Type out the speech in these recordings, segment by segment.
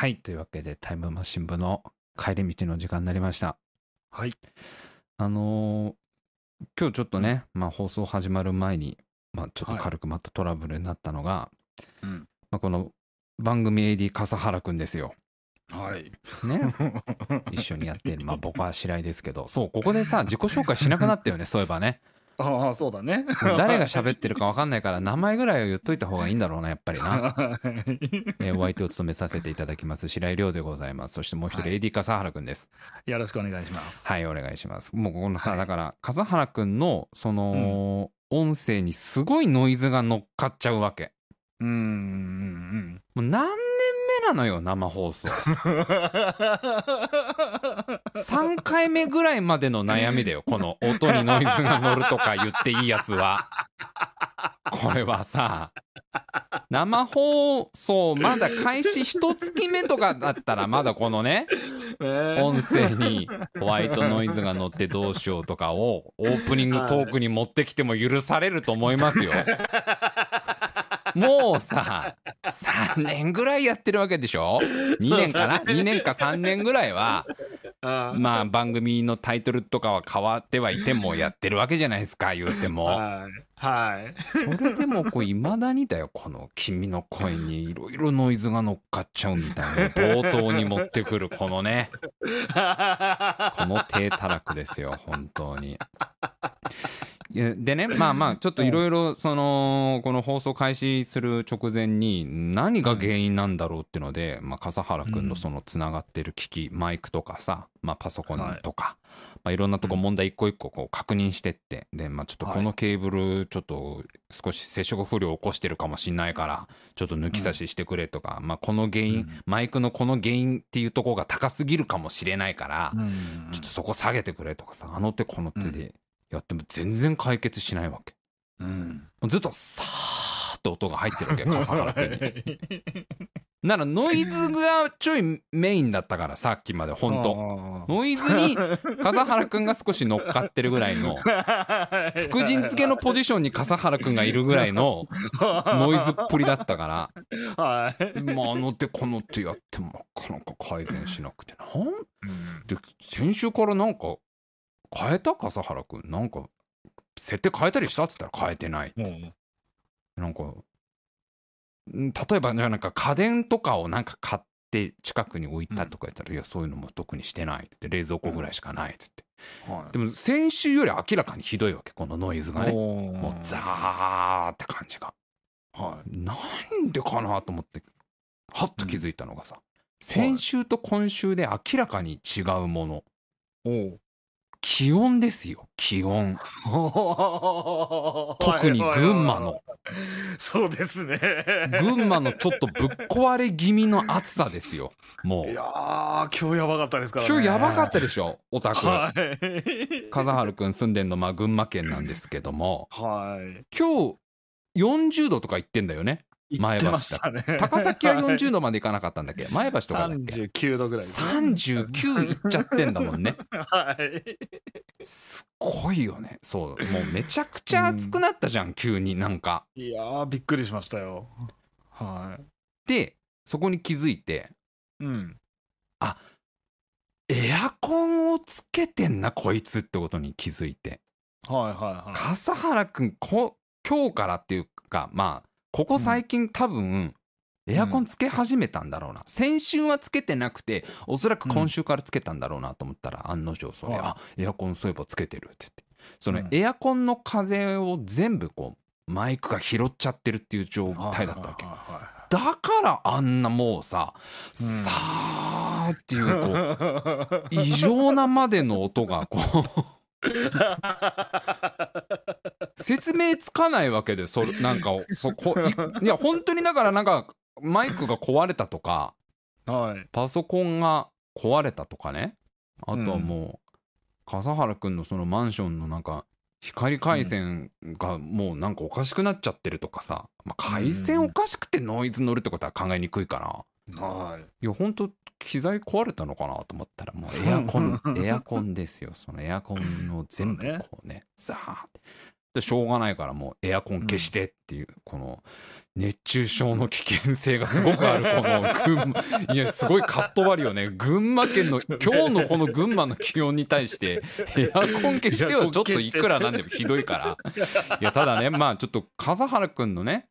はい。というわけで、タイムマシン部の帰り道の時間になりました。はい。あのー今日ちょっとね、まあ放送始まる前に、まあちょっと軽くまたトラブルになったのが、うん。まあこの番組 AD 笠原くんですよ。はい。ね。一緒にやってる。まあ僕は白井ですけど、そう、ここでさ、自己紹介しなくなったよね、そういえばね。ああ、そうだね。誰が喋ってるか分かんないから、名前ぐらいは言っといた方がいいんだろうな、やっぱりな。はいえーお相手を務めさせていただきます、白井亮でございます。そしてもう一人、はい AD 笠原くんです。よろしくお願いします。はい、お願いします。もうこのさ、はいだから、笠原くんの、その、音声にすごいノイズが乗っかっちゃうわけ。うーん。うんもう何年目なのよ、生放送。3回目ぐらいまでの悩みだよ、この音にノイズが乗るとか言っていいやつは。これはさ、生放送まだ開始一月目とかだったらまだこのね、ね音声にホワイトノイズが乗ってどうしようとかをオープニングトークに持ってきても許されると思いますよ。もうさ、3年ぐらいやってるわけでしょ ?2 年かな ?2 年か3年ぐらいは、あまあ番組のタイトルとかは変わってはいてもやってるわけじゃないですか、言うても。はい。はい。それでもこう未だにだよ、この君の声にいろいろノイズが乗っかっちゃうみたいな、冒頭に持ってくるこのね。この低たらくですよ、本当に。でね、まあまあ、ちょっといろいろ、その、この放送開始する直前に、何が原因なんだろうっていうので、まあ、笠原くん。のそのつながってる機器、マイクとかさ、まあ、パソコンとか、まあ、いろんなとこ問題一個一個こう確認してって、で、まあ、ちょっとこのケーブル、ちょっと少し接触不良を起こしてるかもしんないから、ちょっと抜き差ししてくれとか、まあ、この原因、うん。マイクのこの原因っていうところが高すぎるかもしれないから、うん。ちょっとそこ下げてくれとかさ、あの手この手でやっても全然解決しないわけ。うん。ずっとさーって音が入ってるわけ、笠原君に。ならノイズがちょいメインだったから、さっきまで本当当ノイズに笠原君が少し乗っかってるぐらいの、副陣付けのポジションに笠原君がいるぐらいのノイズっぷりだったから、はい。まああの手この手やってもなかなか改善しなくてなんで先週からなんか変えた？笠原くんなんか設定変えたりした？っつったら変えてないもうなんかん例えばじゃあなんか家電とかをなんか買って近くに置いたとか言ったら、いやそういうのも特にしてないっつって冷蔵庫ぐらいしかないっつって、はい。でも先週より明らかにひどいわけこのノイズがね。もうザーって感じが。はなんでかなと思ってはっと気づいたのがさ、先週と今週で明らかに違うもの気温ですよ気温 特に群馬の。そうですね。群馬のちょっとぶっ壊れ気味の暑さですよもいうやー、今日やばかったですからね。今日やばかったでしょオタクはい。風原くん住んでんのまあ群馬県なんですけどもはい。今日40度とか言ってんだよね前橋ね。高崎は40度までいかなかったんだっけ？前橋とかだっけ？39度ぐらいですね。39いっちゃってんだもんねはい。すごいよねそうもうめちゃくちゃ暑くなったじゃん、急になんかいやー、びっくりしましたよ。はでそこに気づいてい。うん。エアコンをつけてんなこいつってことに気づいてはいはいはい。笠原くんこ今日からっていうかまあここ最近多分エアコンつけ始めたんだろうな、先週はつけてなくておそらく今週からつけたんだろうなと思ったら、案の定それ、はいあエアコンそういえばつけてるって言って。そのうん。エアコンの風を全部こうマイクが拾っちゃってるっていう状態だったわけ。だからあんなもうさ、うん。さーっていうこう 異常なまでの音がこう 説明つかないわけでそれなんかそこい いや本当にだからなんかマイクが壊れたとかはい。パソコンが壊れたとかね。あとはもう、笠原くんのそのマンションのなんか光回線がもうなんかおかしくなっちゃってるとかさ、まあ、回線おかしくてノイズ乗るってことは考えにくいから。はい。いや本当機材壊れたのかなと思ったらもうエアコン エアコンですよ。そのエアコンを全部こうね。ザーってでしょうがないからもうエアコン消してっていう、この熱中症の危険性がすごくある この群馬。いやすごいカット割りよね。群馬県の今日のこの群馬の気温に対してエアコン消してはちょっといくらなんでもひどいから。いやただねまあちょっと笠原くんのね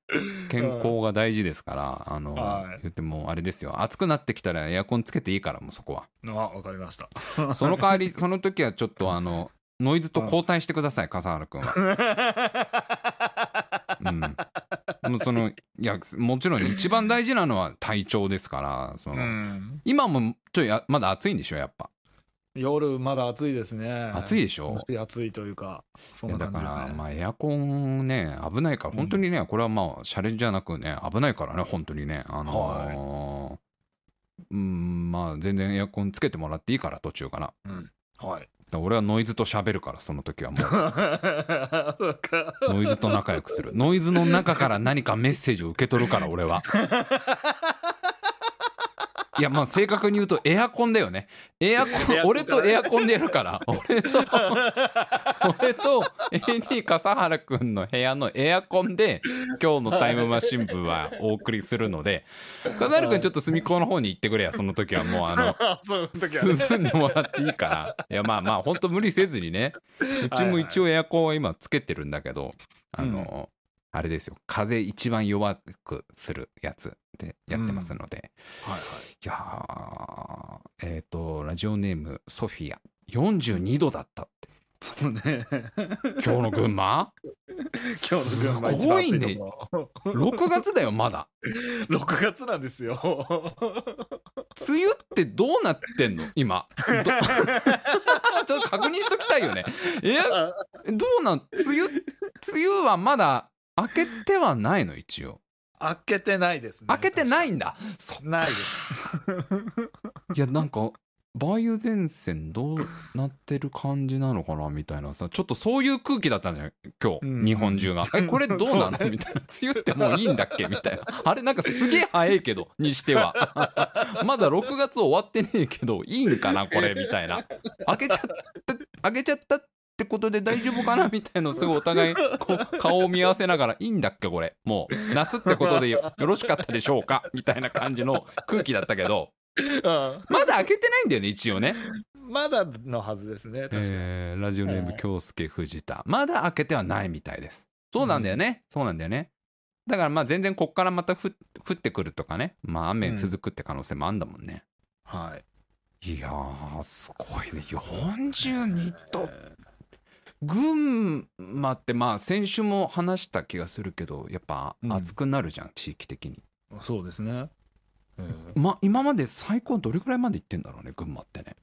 健康が大事ですからあの、はい。言ってもあれですよ。暑くなってきたらエアコンつけていいからもうそこは。あ、わかりました。その代わりその時はちょっとあのノイズと交代してください笠原くんは。うん、もうそのいやもちろん一番大事なのは体調ですからその、うん。今もちょいやまだ暑いんでしょやっぱ夜まだ暑いですね。暑いでしょ？暑いというか、そんいやだか。らまあエアコンね危ないから本当にね、これはまあシャレじゃなくね危ないからね本当にねあのーうんまあ全然エアコンつけてもらっていいから途中からだかはい。ら俺はノイズと喋るからその時はもう。ノイズと仲良くする。ノイズの中から何かメッセージを受け取るから俺はいやまあ正確に言うとエアコンだよね。エアコン俺とエアコンでやるから。俺と俺と AD 笠原くんの部屋のエアコンで今日のタイムマシン部はお送りするので笠原くんちょっと隅っこの方に行ってくれや。その時はもうあの。進んでもらっていいから。いやまあまあほんと無理せずにね。うちも一応エアコンは今つけてるんだけどあの、あれですよ。風一番弱くするやつでやってますので、はいはい。いやーえっ、とラジオネームソフィア。42度だったって。そうね。今日の群馬？今日の群馬一すごいね。こ。6月だよまだ。6月なんですよ。梅雨ってどうなってんの？今。ど ちょっと確認しときたいよね。いやどうなん？梅雨梅雨はまだ明けてはないの？一応。開けてないですね。明けてないんだ。そないです。いやなんか梅雨前線どうなってる感じなのかなみたいなさ。ちょっとそういう空気だったんじゃん今日、うん。日本中が。えこれどうなの、そうね。みたいな。梅雨ってもういいんだっけ？みたいな。あれなんかすげえ早いけどにしては。まだ6月終わってねえけどいいんかな？これみたいな。開けちゃった開けちゃったってことで大丈夫かなみたいのすごいお互い こう顔を見合わせながらいいんだっけこれ。もう夏ってことでよよろしかったでしょうかみたいな感じの空気だったけど。うんまだ開けてないんだよね一応ね、まだのはずですね。確かに。えーラジオネームはい。京介藤田。まだ開けてはないみたいです。そうなんだよね、そうなんだよね。だからまあ全然こっからまたふ降ってくるとかね。まあ雨続くって可能性もあんだもんね、はい。いやーすごいね。42度群馬ってまあ先週も話した気がするけどやっぱうん。暑くなるじゃん、地域的に、そうですね。ええ。ま、今まで最高どれくらいまで行ってんだろうね群馬ってね。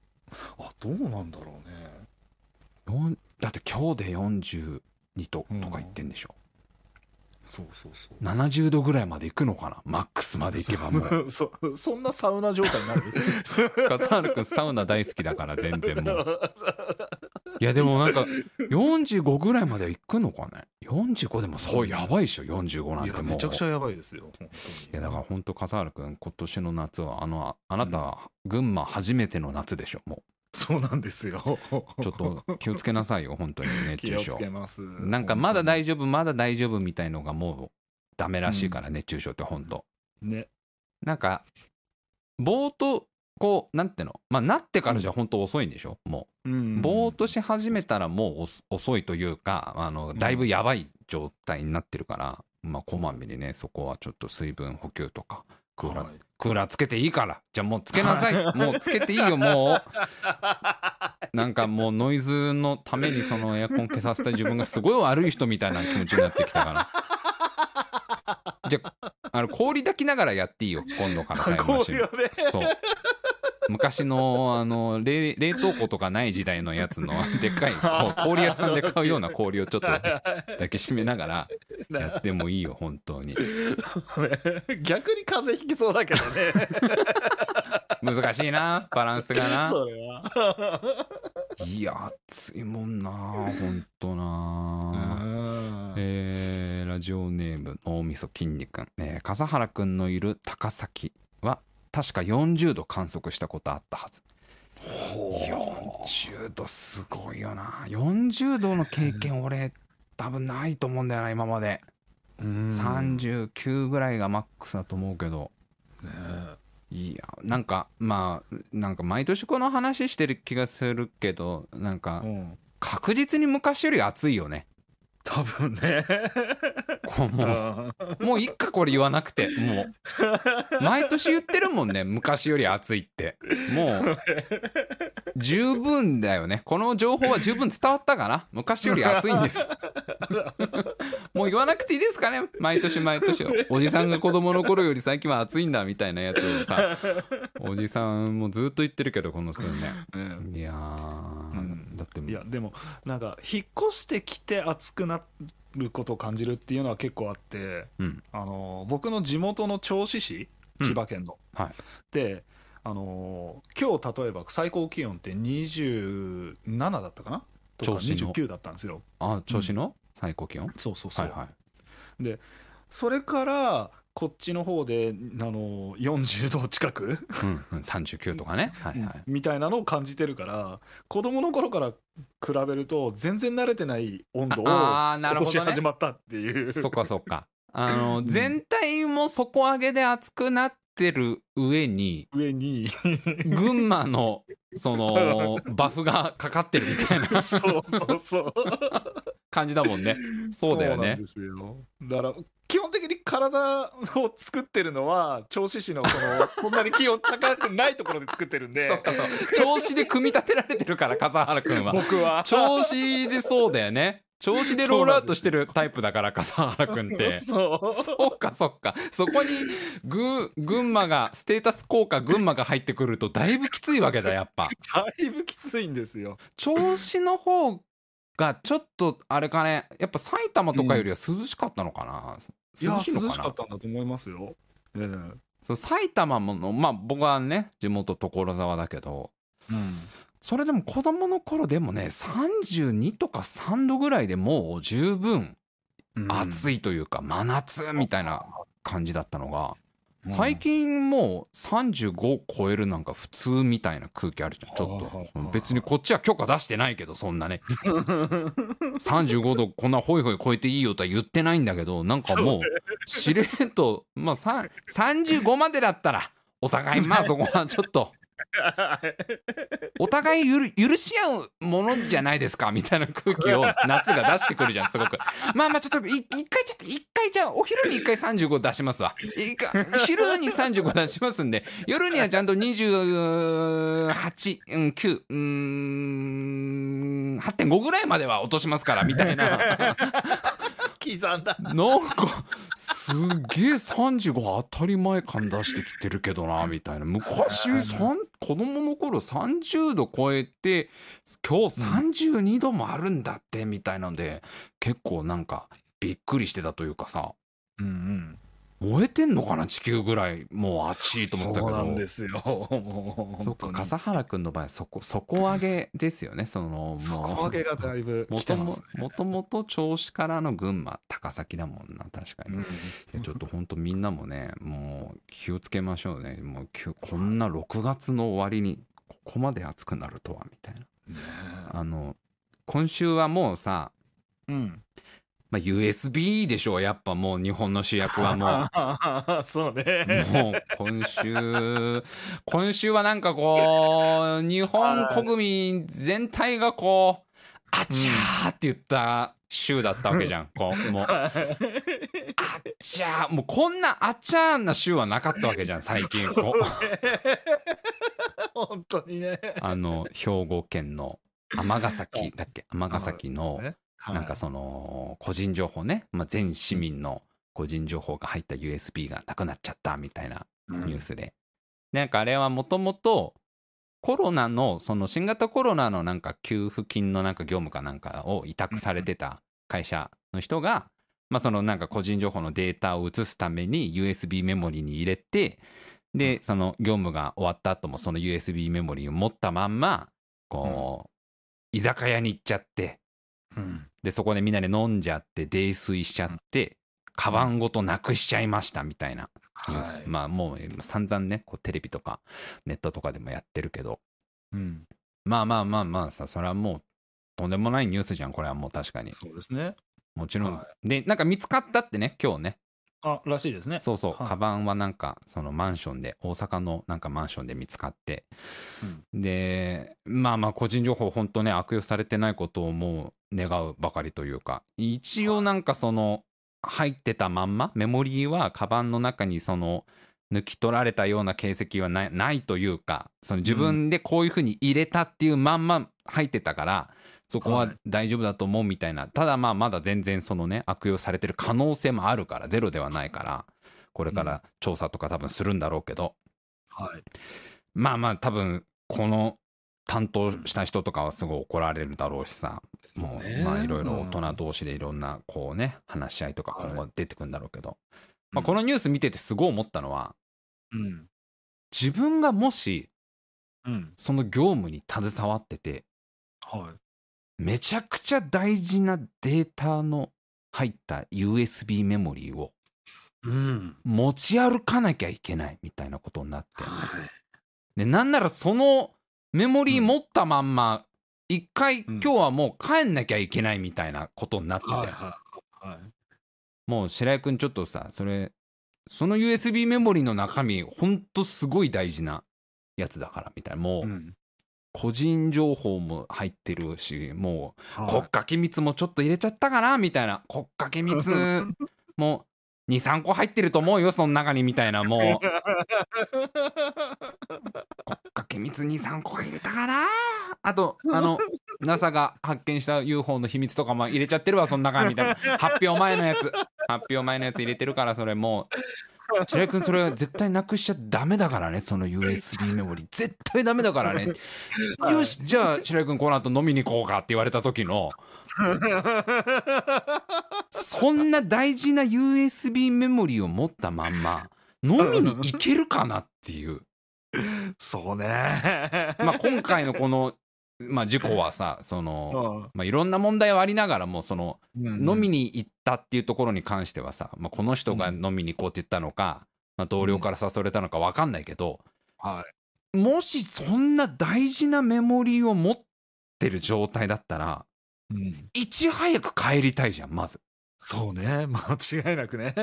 あ、どうなんだろうね。だって今日で42度とか言ってんでしょ、そうそうそう。70度ぐらいまで行くのかなマックスまで行けばもう。そそんなサウナ状態になる？笠原君サウナ大好きだから全然もう いやでもなんか45ぐらいまで行くのかね？45でもそうやばいっしょ45なんてもう。めちゃくちゃやばいですよ。いやだから本当笠原君今年の夏はあのあなたは群馬初めての夏でしょもそうなんですよ。うちょっと気をつけなさいよ本当に熱気を中症つけます。なんかまだ大大丈夫まだ大丈夫みたいのがもうダメらしいから、熱中症って本当。ね。なんかぼーっとこうなんていうの？まあなってからじゃ本当遅いんでしょ？もう。うん。ぼーっとし始めたらもう遅いというかあのだいぶやばい状態になってるから、まあこまめにねそこはちょっと水分補給とかクーラー、はい。クーラーつけていいから。じゃあもうつけなさい。もうつけていいよもう。なんかもうノイズのためにそのエアコン消させた自分がすごい悪い人みたいな気持ちになってきたからじゃああの氷抱きながらやっていいよ今度からタイムマシン。氷をね。そう。昔のあの冷冷凍庫とかない時代のやつの でっかいこう氷屋さんで買うような氷をちょっと抱きしめながらやってもいいよ本当に。逆に風邪ひきそうだけどね。難しいなバランスがな。それは。いや暑いもんな本当な。えーラジオネーム脳みそ筋肉、えー笠原くんのいる高崎は確か40度観測したことあったはず。40度すごいよな。40度の経験俺多分ないと思うんだよな今まで、うん。39ぐらいがマックスだと思うけど。ねいやなんかまあなんか毎年この話してる気がするけどなんかうん。確実に昔より暑いよね多分ね。こうもうもういっかこれ言わなくてもう。毎年言ってるもんね昔より暑いって。もう十分だよね。この情報は十分伝わったかな？昔より暑いんです。もう言わなくていいですかね？毎年毎年おじさんが子供の頃より最近は暑いんだみたいなやつをさおじさんもずっと言ってるけどこの数年。ね いやー、うんだっていやでもなんか引っ越してきて暑くなることを感じるっていうのは結構あってうん。あの僕の地元の銚子市千葉県の、はい。であの今日例えば最高気温って27だったかな？とか銚子の。29だったんですよ。あ調子の最高気温、そうそうそう、はいはい。でそれからこっちの方であの40度近く、うんうん、39とかね、はいはい、みたいなのを感じてるから子供の頃から比べると全然慣れてない温度を今年始まったっていう。そっかそっか。あの、ん。全体も底上げで熱くなってる上に、上に。群馬の、その、バフがかかってるみたいな。そうそうそう感じだもんね。そうだよねだから基本的に体を作ってるのは銚子市のその そんなに気温高くないところで作ってるんでそっかそう。調子で組み立てられてるから、笠原くんは。僕は調子でそうだよね。調子でロールアウトしてるタイプだから、笠原くんって。そうそうかそっかそこにぐ群馬がステータス効果群馬が入ってくるとだいぶきついわけだやっぱだいぶきついんですよ調子の方がちょっとあれかねやっぱ埼玉とかよりは涼しかったのかな、いや涼し涼しいのかな？かったんだと思いますよ、ええ。そう埼玉ものまあ僕はね地元所沢だけどそれでも子供の頃でもね32とか3度ぐらいでもう十分暑い、いというか真夏みたいな感じだったのが最近もう35超えるなんか普通みたいな空気あるじゃん。ちょっと。別にこっちは許可出してないけどそんなね。35度こんなホイホイ超えていいよとは言ってないんだけどなんかもうしれっとまあさ35までだったらお互いまあそこはちょっと お互い許し合うものじゃないですかみたいな空気を夏が出してくるじゃんすごく。まあまあちょっとい一回ちょっと一回じゃあお昼に一回35出しますわ。昼に35出しますんで 夜にはちゃんと28、うん、9うーん8.5ぐらいまでは落としますからみたいな刻んだ。なんかすげえ35当たり前感出してきてるけどなみたいな。昔子供の頃30度超えて今日32度もあるんだってみたいなんで結構なんかびっくりしてたというかさ。うんうん燃えてんのかな地球ぐらいもう暑いと思ってたけそうなんどですよ。も うそっか笠原君の場合はそこ底上げですよねその 底上げがだいぶもとももともと銚子からの群馬高崎だもんな確かに、うん。ちょっと本当みんなもねもう気をつけましょうね。もうこんな6月の終わりにここまで暑くなるとはみたいな。ねあの今週はもうさ、うんまあ、USB でしょうやっぱもう日本の主役はもう。そうね。もう今週、今週はなんかこう、日本国民全体がこう、あちゃーって言った週だったわけじゃん。こう、もう、あちゃー、もうこんなあちゃーな週はなかったわけじゃん、最近。こう。本当にね。あの、兵庫県の尼崎だっけ？尼崎の、ねなんかその、個人情報ね、まあ、全市民の個人情報が入った USB がなくなっちゃったみたいなニュースで。なんかあれはもともとコロナのその新型コロナのなんか給付金のなんか業務かなんかを委託されてた会社の人が、まあそのなんか個人情報のデータを移すために USB メモリに入れてでその業務が終わった後もその USB メモリを持ったまんまこう居酒屋に行っちゃってうんでそこでみんなで飲んじゃって泥酔しちゃってカバンごとなくしちゃいましたみたいな。はい。まあもう散々ねこうテレビとかネットとかでもやってるけど。うん。まあまあまあまあさそれはもうとんでもないニュースじゃんこれはもう確かに。そうですね。もちろん、はでなんか見つかったってね今日ね。あ、らしいですね。そうそう、はい。カバンはなんかそのマンションで大阪のなんかマンションで見つかって、でまあまあ個人情報本当ね悪用されてないことをもう願うばかりというか。一応なんかその入ってたまんまメモリーはカバンの中にその抜き取られたような形跡はないないというかその自分でこういうふうに入れたっていうまんま入ってたから、そこははい。大丈夫だと思うみたいな、ただまあまだ全然そのね悪用されてる可能性もあるからゼロではないからこれから調査とか多分するんだろうけど、はい。まあまあ多分この担当した人とかはすごい怒られるだろうしさもうねまあいろいろ大人同士でいろんなこうね話し合いとか今後出てくんだろうけど、まあ、このニュース見ててすごい思ったのはうん。自分がもしうん。その業務に携わっててはめちゃくちゃ大事なデータの入った USB メモリーをい。うん。持ち歩かなきゃいけないみたいなことになってはい。でなんならそのメモリー持ったまんま一回うん今日はもう帰んなきゃいけないみたいなことになってて、はいはい。はい。もう白井君ちょっとさそれその USB メモリーの中身ほんとすごい大事なやつだからみたいなもううん。個人情報も入ってるしもうはい国家機密もちょっと入れちゃったかなみたいな国家機密 も23個入ってると思うよその中にみたいなもう。国家機密23個入れたかな。あとあの NASA が発見した UFO の秘密とかも入れちゃってるわその中にみたいな発表前のやつ。発表前のやつ入れてるからそれもう。白井君それは絶対なくしちゃダメだからねその USB メモリ絶対ダメだからね。よしじゃあ白井君この後飲みに行こうかって言われた時の。そんな大事な USB メモリーを持ったまんま飲みに行けるかなっていうそうね。まあ今回のこの、まあ、事故はさその、うんまあ、いろんな問題はありながらもそのうん飲みに行ったっていうところに関してはさ、まあ、この人が飲みに行こうって言ったのか、まあ、同僚から誘われたのか分かんないけど、はい。もしそんな大事なメモリーを持ってる状態だったらうん。いち早く帰りたいじゃんまずそうね。間違いなくね。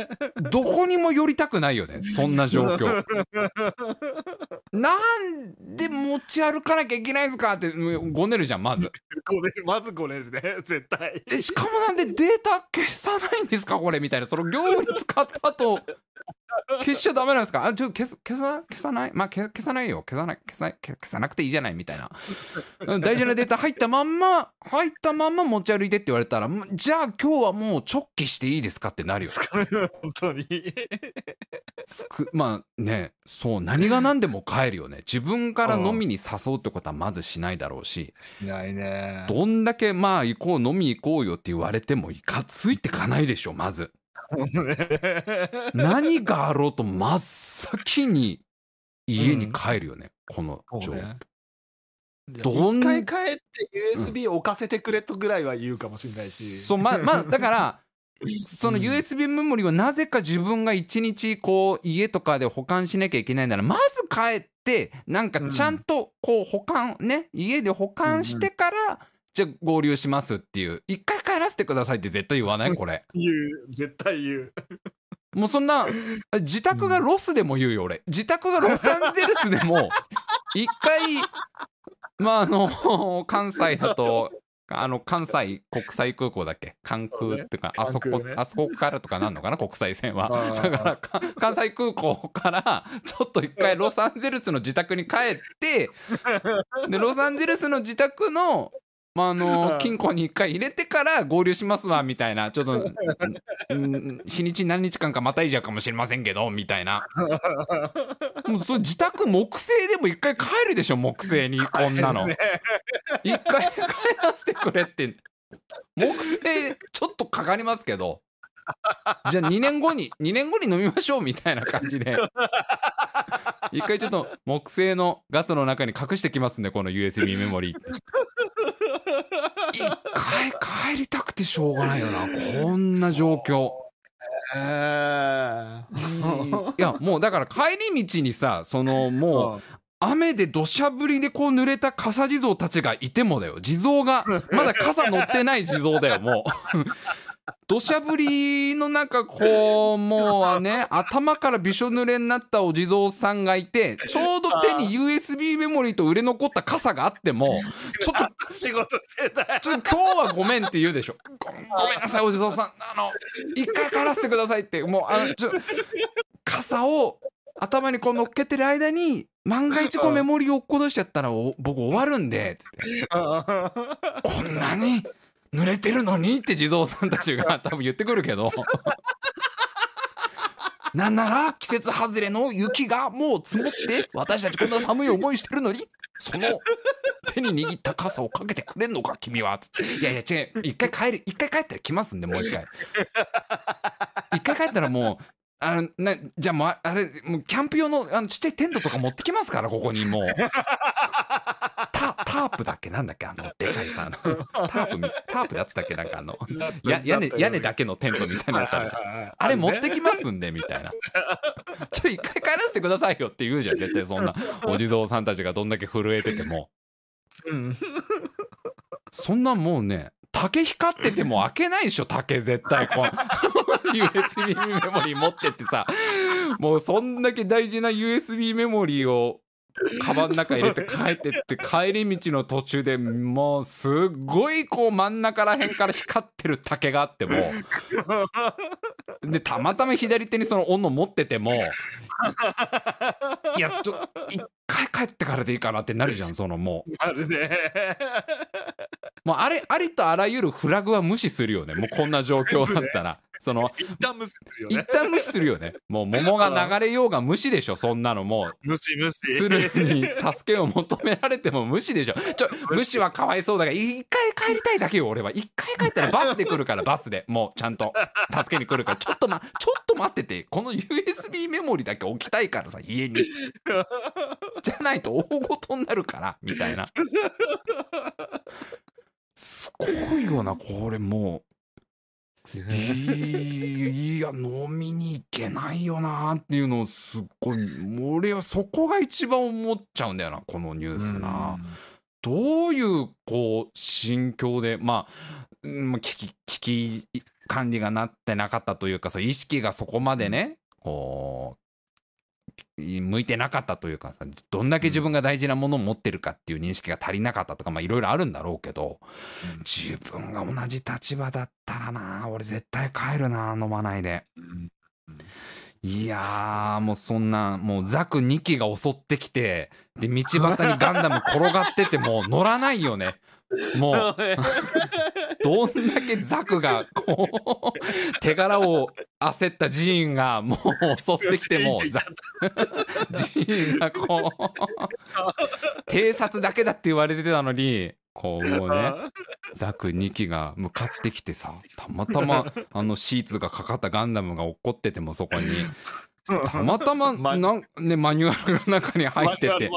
どこにも寄りたくないよね そんな状況 なんで持ち歩かなきゃいけないんすかってうんごねるじゃんまずごねるまずごねるね。絶対。えしかもなんでデータ消さないんですかこれみたいなその業務に使った後消しちゃダメなんですか？あちょ消す消さ消さない？まあ消消さないよ。消さない消さない消消さなくていいじゃないみたいな。うん大事なデータ入ったまんま入ったまんま持ち歩いてって言われたらんじゃあ今日はもう直帰していいですかってなるよ。本当に。まあねそう何が何でも帰るよね。自分から飲みに誘うってことはまずしないだろうし。しないね。どんだけまあ行こう飲み行こうよって言われてもいかついてかないでしょまず何があろうと真っ先に家に帰るよね、この状況、ね。どん一回帰って USB 置かせてくれとぐらいは言うかもしれないし。そうままあだからそのうん。USB メモリをなぜか自分が一日こう家とかで保管しなきゃいけないならまず帰ってなんかちゃんとこう保管ね家で保管してからじゃあ合流しますっていう。一回帰らせてくださいって絶対言わない？これ。言う。絶対言う。もうそんな 自宅がロスでも言うよ俺。自宅がロサンゼルスでも 一回まああの関西だとあの関西国際空港だっけ？関空っていうかあそこ、あそこからとかなんのかな？国際線は。だからか関西空港からちょっと一回ロサンゼルスの自宅に帰ってでロサンゼルスの自宅のまあ、あの金庫に一回入れてから合流しますわみたいな。ちょっとうん日にち何日間かまたいじゃうかもしれませんけどみたいな。もうそれ自宅木製でも一回帰るでしょ木製にこんなの。ね。一回帰らせてくれって。木製ちょっとかかりますけど。じゃあ2年後に2年後に飲みましょうみたいな感じで。一回ちょっと木製のガスの中に隠してきますねこの USB メモリー一回帰りたくてしょうがないよな。こんな状況。えいやもうだから帰り道にさそのもう雨で土砂降りでこう濡れた傘地蔵たちがいてもだよ。地蔵がまだ傘乗ってない地蔵だよもう 土砂降りの中こうもうね 頭からびしょ濡れになったお地蔵さんがいてちょうど手に USB メモリーと売れ残った傘があっても ちょっと仕事してた。ちょ今日はごめんって言うでしょ。ごごめんなさいお地蔵さん。あの一回帰らせてくださいって。もうあのちょ傘を頭にこう乗っけてる間に万が一こうメモリーを落っことしちゃったらお僕終わるんでつって。こんなに濡れてるのにって地蔵さんたちが 多分言ってくるけど。なんなら季節外れの雪がもう積もって私たちこんな寒い思いしてるのにその手に握った傘をかけてくれんのか君は。つっていやいや違う。一回帰る一回帰ったら来ますんでもう一回。一回帰ったらもうあのなじゃあもうああれもうキャンプ用のあのちっちゃいテントとか持ってきますからここにもうタタープだっけ？なんだっけ？あの でかいさあの タープみタープやつだっけ？なんかあのや屋根屋根だけのテントみたいなやつあるあれ持ってきますんでみたいな。ちょ一回帰らせてくださいよって言うじゃん絶対そんな。お地蔵さんたちがどんだけ震えてても。うん。そんなんもうね竹光ってても開けないでしょ竹絶対こう。USB メモリー持ってってさ。もうそんだけ大事な USB メモリーをカバンの中入れて帰ってって帰り道の途中でもうすっごいこう真ん中らへんから光ってる竹があってもでたまたま左手にその斧持っててもいやちょ回帰ってからでいいかなってなるじゃん そのもう。あるね。もうあれありとあらゆるフラグは無視するよね。もうこんな状況だったら。その一旦無視するよ一ね旦無視するよね。もう桃が流れようが無視でしょそんなのもう。無視無視。鶴に助けを求められても無視でしょ。ちょ無視。はかわいそうだから一回帰りたいだけよ俺は。一回帰ったらバスで来るからバスで。もうちゃんと。助けに来るから。ちょっとまちょっと待ってて。この USB メモリだけ置きたいからさ家に じゃないと大ごとになるからみたいな。すごいよなこれもう。いや飲みに行けないよなっていうのをすっごい俺はそこが一番思っちゃうんだよなこのニュースな。どういうこう心境でまあ危機危機管理がなってなかったというかそう意識がそこまでねこう向いてなかったというかさどんだけ自分が大事なものを持ってるかっていう認識が足りなかったとかまあいろいろあるんだろうけどうん。自分が同じ立場だったらな俺絶対帰るな飲まないで。うん。いやーもうそんなもうザク2機が襲ってきてで道端にガンダム転がってても乗らないよねもう どんだけザクがこう手柄を焦ったジーンがもう襲ってきても ザジーンがこう偵察だけだって言われてたのにこうもうねザク2機が向かってきてさたまたまあのシーツがかかったガンダムが落っこっててもそこにたまたま まなん、ね、マニュアルが中に入ってて。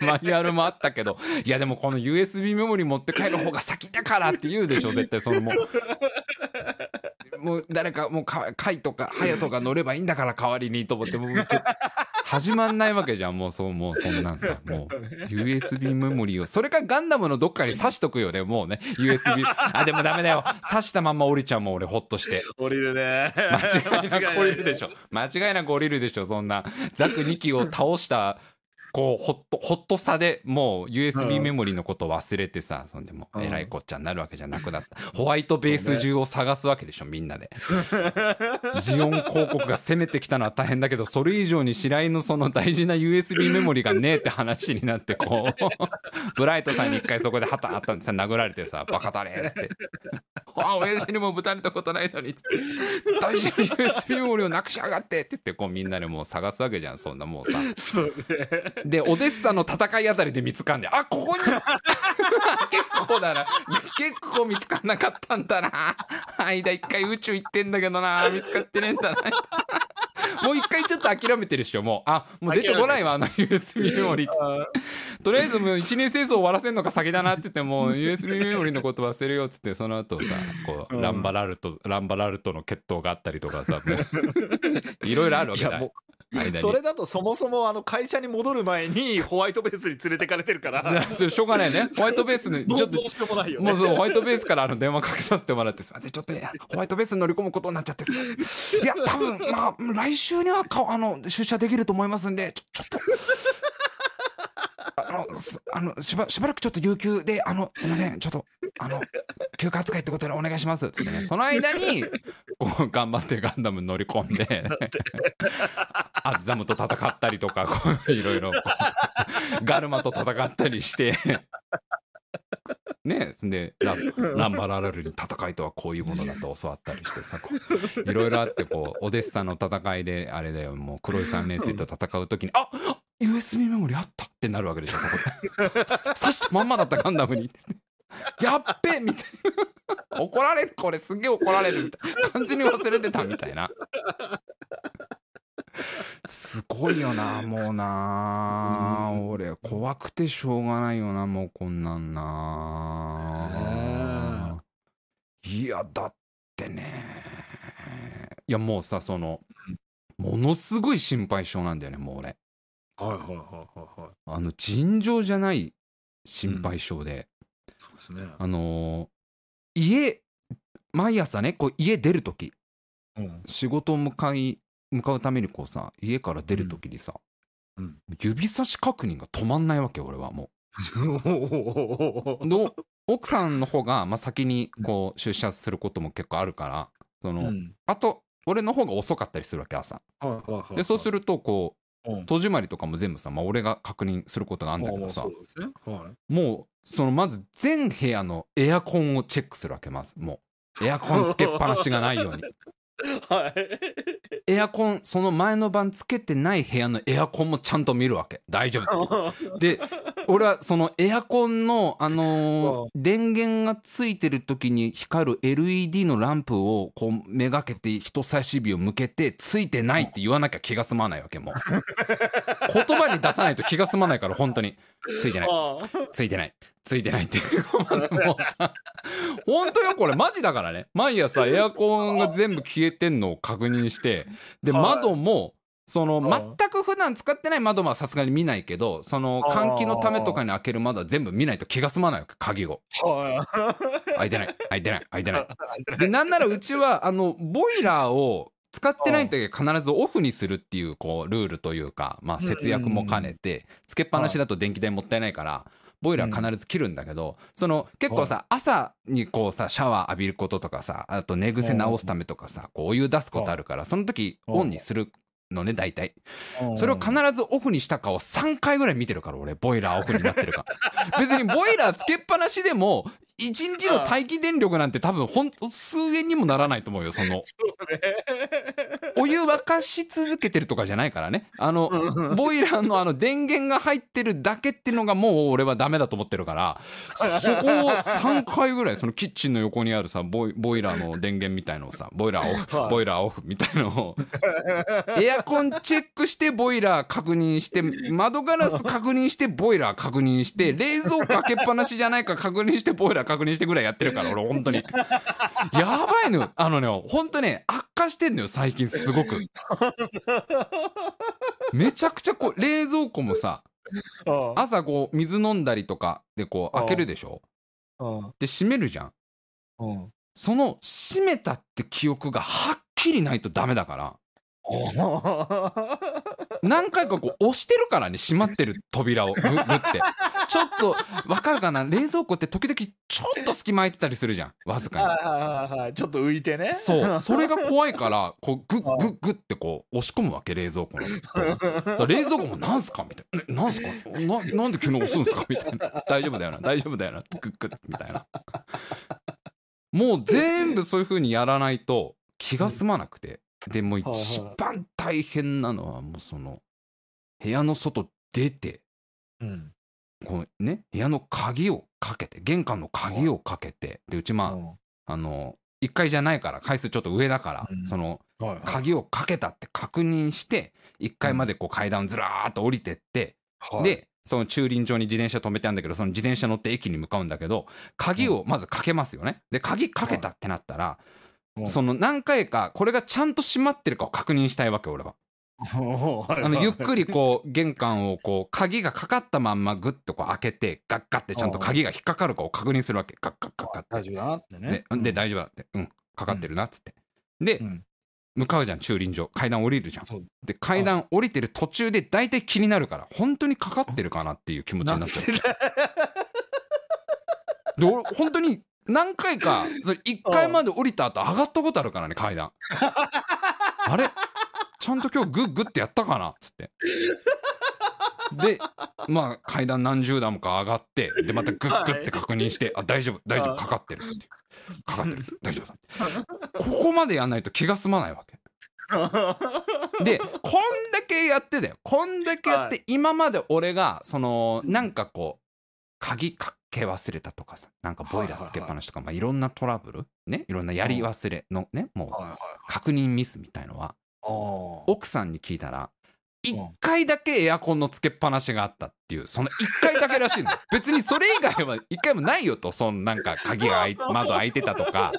マニュアルもあったけど。いやでもこの USB メモリ持って帰る方が先だからって言うでしょ 絶対そのもう。もう誰かもうかカイとかハヤトが乗ればいいんだから代わりにと思って。もうちょ始まんないわけじゃん。もうそうもうそんなんさ。もう USB メモリを。それかガンダムのどっかに挿しとくよ。ねもうね USB あでもダメだよ。挿したまんま降りちゃうもん俺ほっとして。降りるね。間違いなく降りるでしょ。ょ間違いなく降りるでしょそんな。ザク2機を倒したこうホットホットさでもう USB メモリのことを忘れてさそんでもえらいこっちゃになるわけじゃなくなった。ホワイトベース中を探すわけでしょみんなで。ジオン広告が攻めてきたのは大変だけどそれ以上に白井のその大事な USB メモリがねえって話になってこう。ブライトさんに一回そこでハタハタってさ殴られてさバカだれっつって「あ親父にもぶたれたことないのに」っつって「大事な USB メモリをなくしやがって」って言ってこうみんなでもう探すわけじゃんそんなもうさ。そうねでオデッサの戦いあたりで見つかんであここに 結構だな。結構見つかんなかったんだな。間一回宇宙行ってんだけどな。見つかってねえんだな。もう一回ちょっと諦めてるっしょもう。あもう出てこないわあの USB メモリとりあえずもう一年戦争終わらせんのが先だなって言ってもう USB メモリのこと忘れようっつってその後さこう、うん。ランバラルトランバラルトの決闘があったりとかさいろいろあるわけだそれだとそもそもあの会社に戻る前に ホワイトベースに連れてかれてるから。しょうがないね。ホワイトベースにちょっとどうしようもないよね。もうホワイトベースからあの電話かけさせてもらってすいません。ちょっとねホワイトベースに乗り込むことになっちゃってすいません。いや多分まあ来週にはかあの出社できると思いますんでちょっとあのすあのしばしばらくちょっと有給であのすいませんちょっとあの 休暇扱いってことでお願いします。つってねその間にこう頑張ってガンダムに乗り込んで アッザムと戦ったりとかこういろいろガルマと戦ったりしてねでラランバララルに戦いとはこういうものだと教わったりしてさいろいろあってこうオデッサの戦いであれだよもう黒い三年生と戦う時に「あ USB メモリあった!」ってなるわけでしょそこで。刺したまんまだったガンダムに。やっべみたいな。怒られる。これすげえ怒られる。みたいな完全に忘れてたみたいな。すごいよなもうな。俺怖くてしょうがないよなもうこんなんな。いやだってね。いやもうさそのものすごい心配性なんだよねもう俺はいはいはいはいはい。あの尋常じゃない心配性で、そうですね。あのー家毎朝ねこう家出る時。うん。仕事を向かい向かうためにこうさ家から出る時にさ、うん。指差し確認が止まんないわけ俺はもう。の奥さんの方が、まあ、先にこう出社することも結構あるからその、うん。あと俺の方が遅かったりするわけ朝。はいはいはいでそうするとこううん戸締まりとかも全部さ、まあ、俺が確認することがあるんだけどさもうそのまず全部屋のエアコンをチェックするわけまず。もう。エアコンつけっぱなしがないようにはい。エアコンその前の晩つけてない部屋のエアコンもちゃんと見るわけ。大丈夫で俺はそのエアコンのあのー電源がついてる時に光る LED のランプをこうめがけて人差し指を向けてついてないって言わなきゃ気が済まないわけもう。言葉に出さないと気が済まないから本当に。ついてない。あついてないついてないってまずもう。さ 本当よこれ。マジだからね。毎朝エアコンが全部消えてんのを確認して。ではい。窓もそのはい全く普段使ってない窓はさすがに見ないけどその換気のためとかに開ける窓は全部見ないと気が済まないわけ鍵を。開いてない。開いてない。開いてない。でなんならうちはあのボイラーを使ってない時は必ずオフにするっていうこうルールというか、まあ、節約も兼ねてつけっぱなしだと電気代もったいないからボイラー必ず切るんだけどその結構さ朝にこうさシャワー浴びることとかさあと寝癖直すためとかさこうお湯出すことあるからその時オンにするのね大体。それを必ずオフにしたかを3回ぐらい見てるから俺ボイラーオフになってるか。別にボイラーつけっぱなしでも1日の待機電力なんて多分ほんと数円にもならないと思うよその。お湯沸かし続けてるとかじゃないからね。あのボイラーのあの電源が入ってるだけっていうのがもう俺はダメだと思ってるからそこを3回ぐらいそのキッチンの横にあるさボイボイラーの電源みたいのをさボイラーオはい。フボイラーオフみたいのをエアコンチェックしてボイラー確認して窓ガラス確認してボイラー確認して冷蔵庫開けっぱなしじゃないか確認してボイラー確認してぐらいやってるから俺本当に。やばいのよ。あのね本当ね悪化してんのよ最近すごく。めちゃくちゃこう冷蔵庫もさあ朝こう水飲んだりとかでこう開けるでしょ？あで閉めるじゃん。その閉めたって記憶がはっきりないとダメだから 何回かこう押してるからね閉まってる扉をググ って。ちょっとわかるかな？冷蔵庫って時々ちょっと隙間空いてたりするじゃん。わずかに。はいはいはいはいちょっと浮いてね。そう。それが怖いからこうグッグッグッってこう押し込むわけ冷蔵庫の冷蔵庫もなんすか？みたいな、ね、なんすか？ななんで急に押すんすか？みたいな。大丈夫だよな。大丈夫だよな。ってグッグッみたいな。もう全部そういう風にやらないと気が済まなくてでもう一番大変なのはもうその部屋の外出てうん。こうね部屋の鍵をかけて玄関の鍵をかけてでうちまああの1階じゃないから階数ちょっと上だから、うん。その鍵をかけたって確認して1階までこう階段ずらーっと降りてって、はい。でその駐輪場に自転車止めてあるんだけどその自転車乗って駅に向かうんだけど鍵をまずかけますよね。で鍵かけたってなったら、うんその何回かこれがちゃんと閉まってるかを確認したいわけ俺は。あのゆっくりこう玄関をこう鍵がかかったまんまグッとこう開けてガッガッってちゃんと鍵が引っかかるかを確認するわけ。ガッガッガッガッ大丈夫だなってね。で。で大丈夫だって。うん。かかってるなっつって。でうん。向かうじゃん駐輪場。階段降りるじゃん。で階段降りてる途中で大体気になるから本当にかかってるかなっていう気持ちになっちゃうで俺本当に何回か それ1階まで降りた後上がったことあるからね階段。あれ？ちゃんと今日グッグッてやったかな？っつって。でまあ階段何十段もか上がってでまたグッグッて確認して、あ大丈夫大丈夫かかってるって。かかってる大丈夫だここまでやんないと気が済まないわけ。でこんだけやってだよ。こんだけやって、は今まで俺がそのなんかこう鍵かけ忘れたとかさなんかボイラーつけっぱなしとか、いまあ、いろんなトラブルねいろんなやり忘れのねもうはいはい。確認ミスみたいのは奥さんに聞いたら1回だけエアコンのつけっぱなしがあったっていうその1回だけらしいの 別にそれ以外は1回もないよとそのなんか鍵が 窓開いてたとか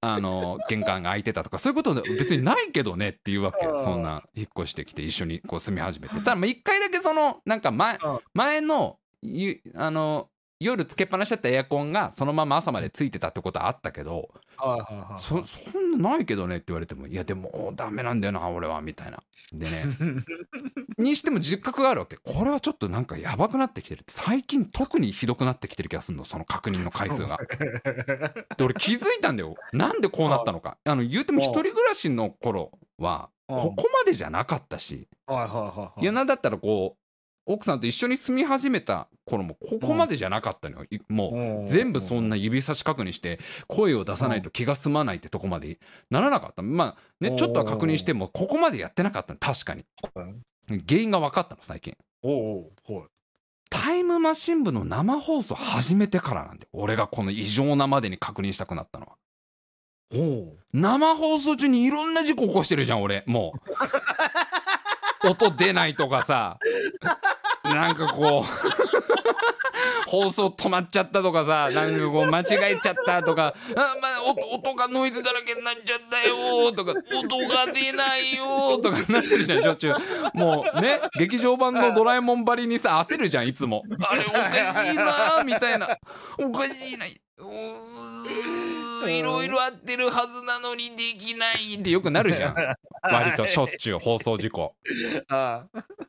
あの玄関が開いてたとかそういうこと別にないけどねっていうわけうん。そんな引っ越してきて一緒にこう住み始めて。ただまあ1回だけそのなんか前うん。前のゆあの夜つけっぱなしだったエアコンがそのまま朝までついてたってことはあったけど。そそんなないけどねって言われてもいやでもダメなんだよな俺はみたいな。でね にしても自覚があるわけ。これはちょっとなんかやばくなってきてる。最近特にひどくなってきてる気がするのその確認の回数が。で俺気づいたんだよ。なんでこうなったのか。あの言うても一人暮らしの頃はうん。ここまでじゃなかったし。はいなんだったらこう奥さんと一緒に住み始めた頃もここまでじゃなかったのよ。いもううん。全部そんな指差し確認して声を出さないと気が済まないってとこまでならなかった。まあねちょっとは確認してもここまでやってなかったの確かに。はい原因が分かったの最近。タイムマシン部の生放送始めてからなんで俺がこの異常なまでに確認したくなったのは。生放送中にいろんな事故起こしてるじゃん俺。もう 音出ないとかさ。なんかこう。放送止まっちゃったとかさ。なんかこう間違えちゃったとか。あ、まあ、音がノイズだらけになっちゃったよとか。音が出ないよとかなってるじゃんしょっちゅうもうね劇場版の「ドラえもん」ばりにさ焦るじゃんいつも。あれおかしいなみたいな。おかしいなうー。いろいろ合ってるはずなのにできないってよくなるじゃん。割としょっちゅう放送事故。あ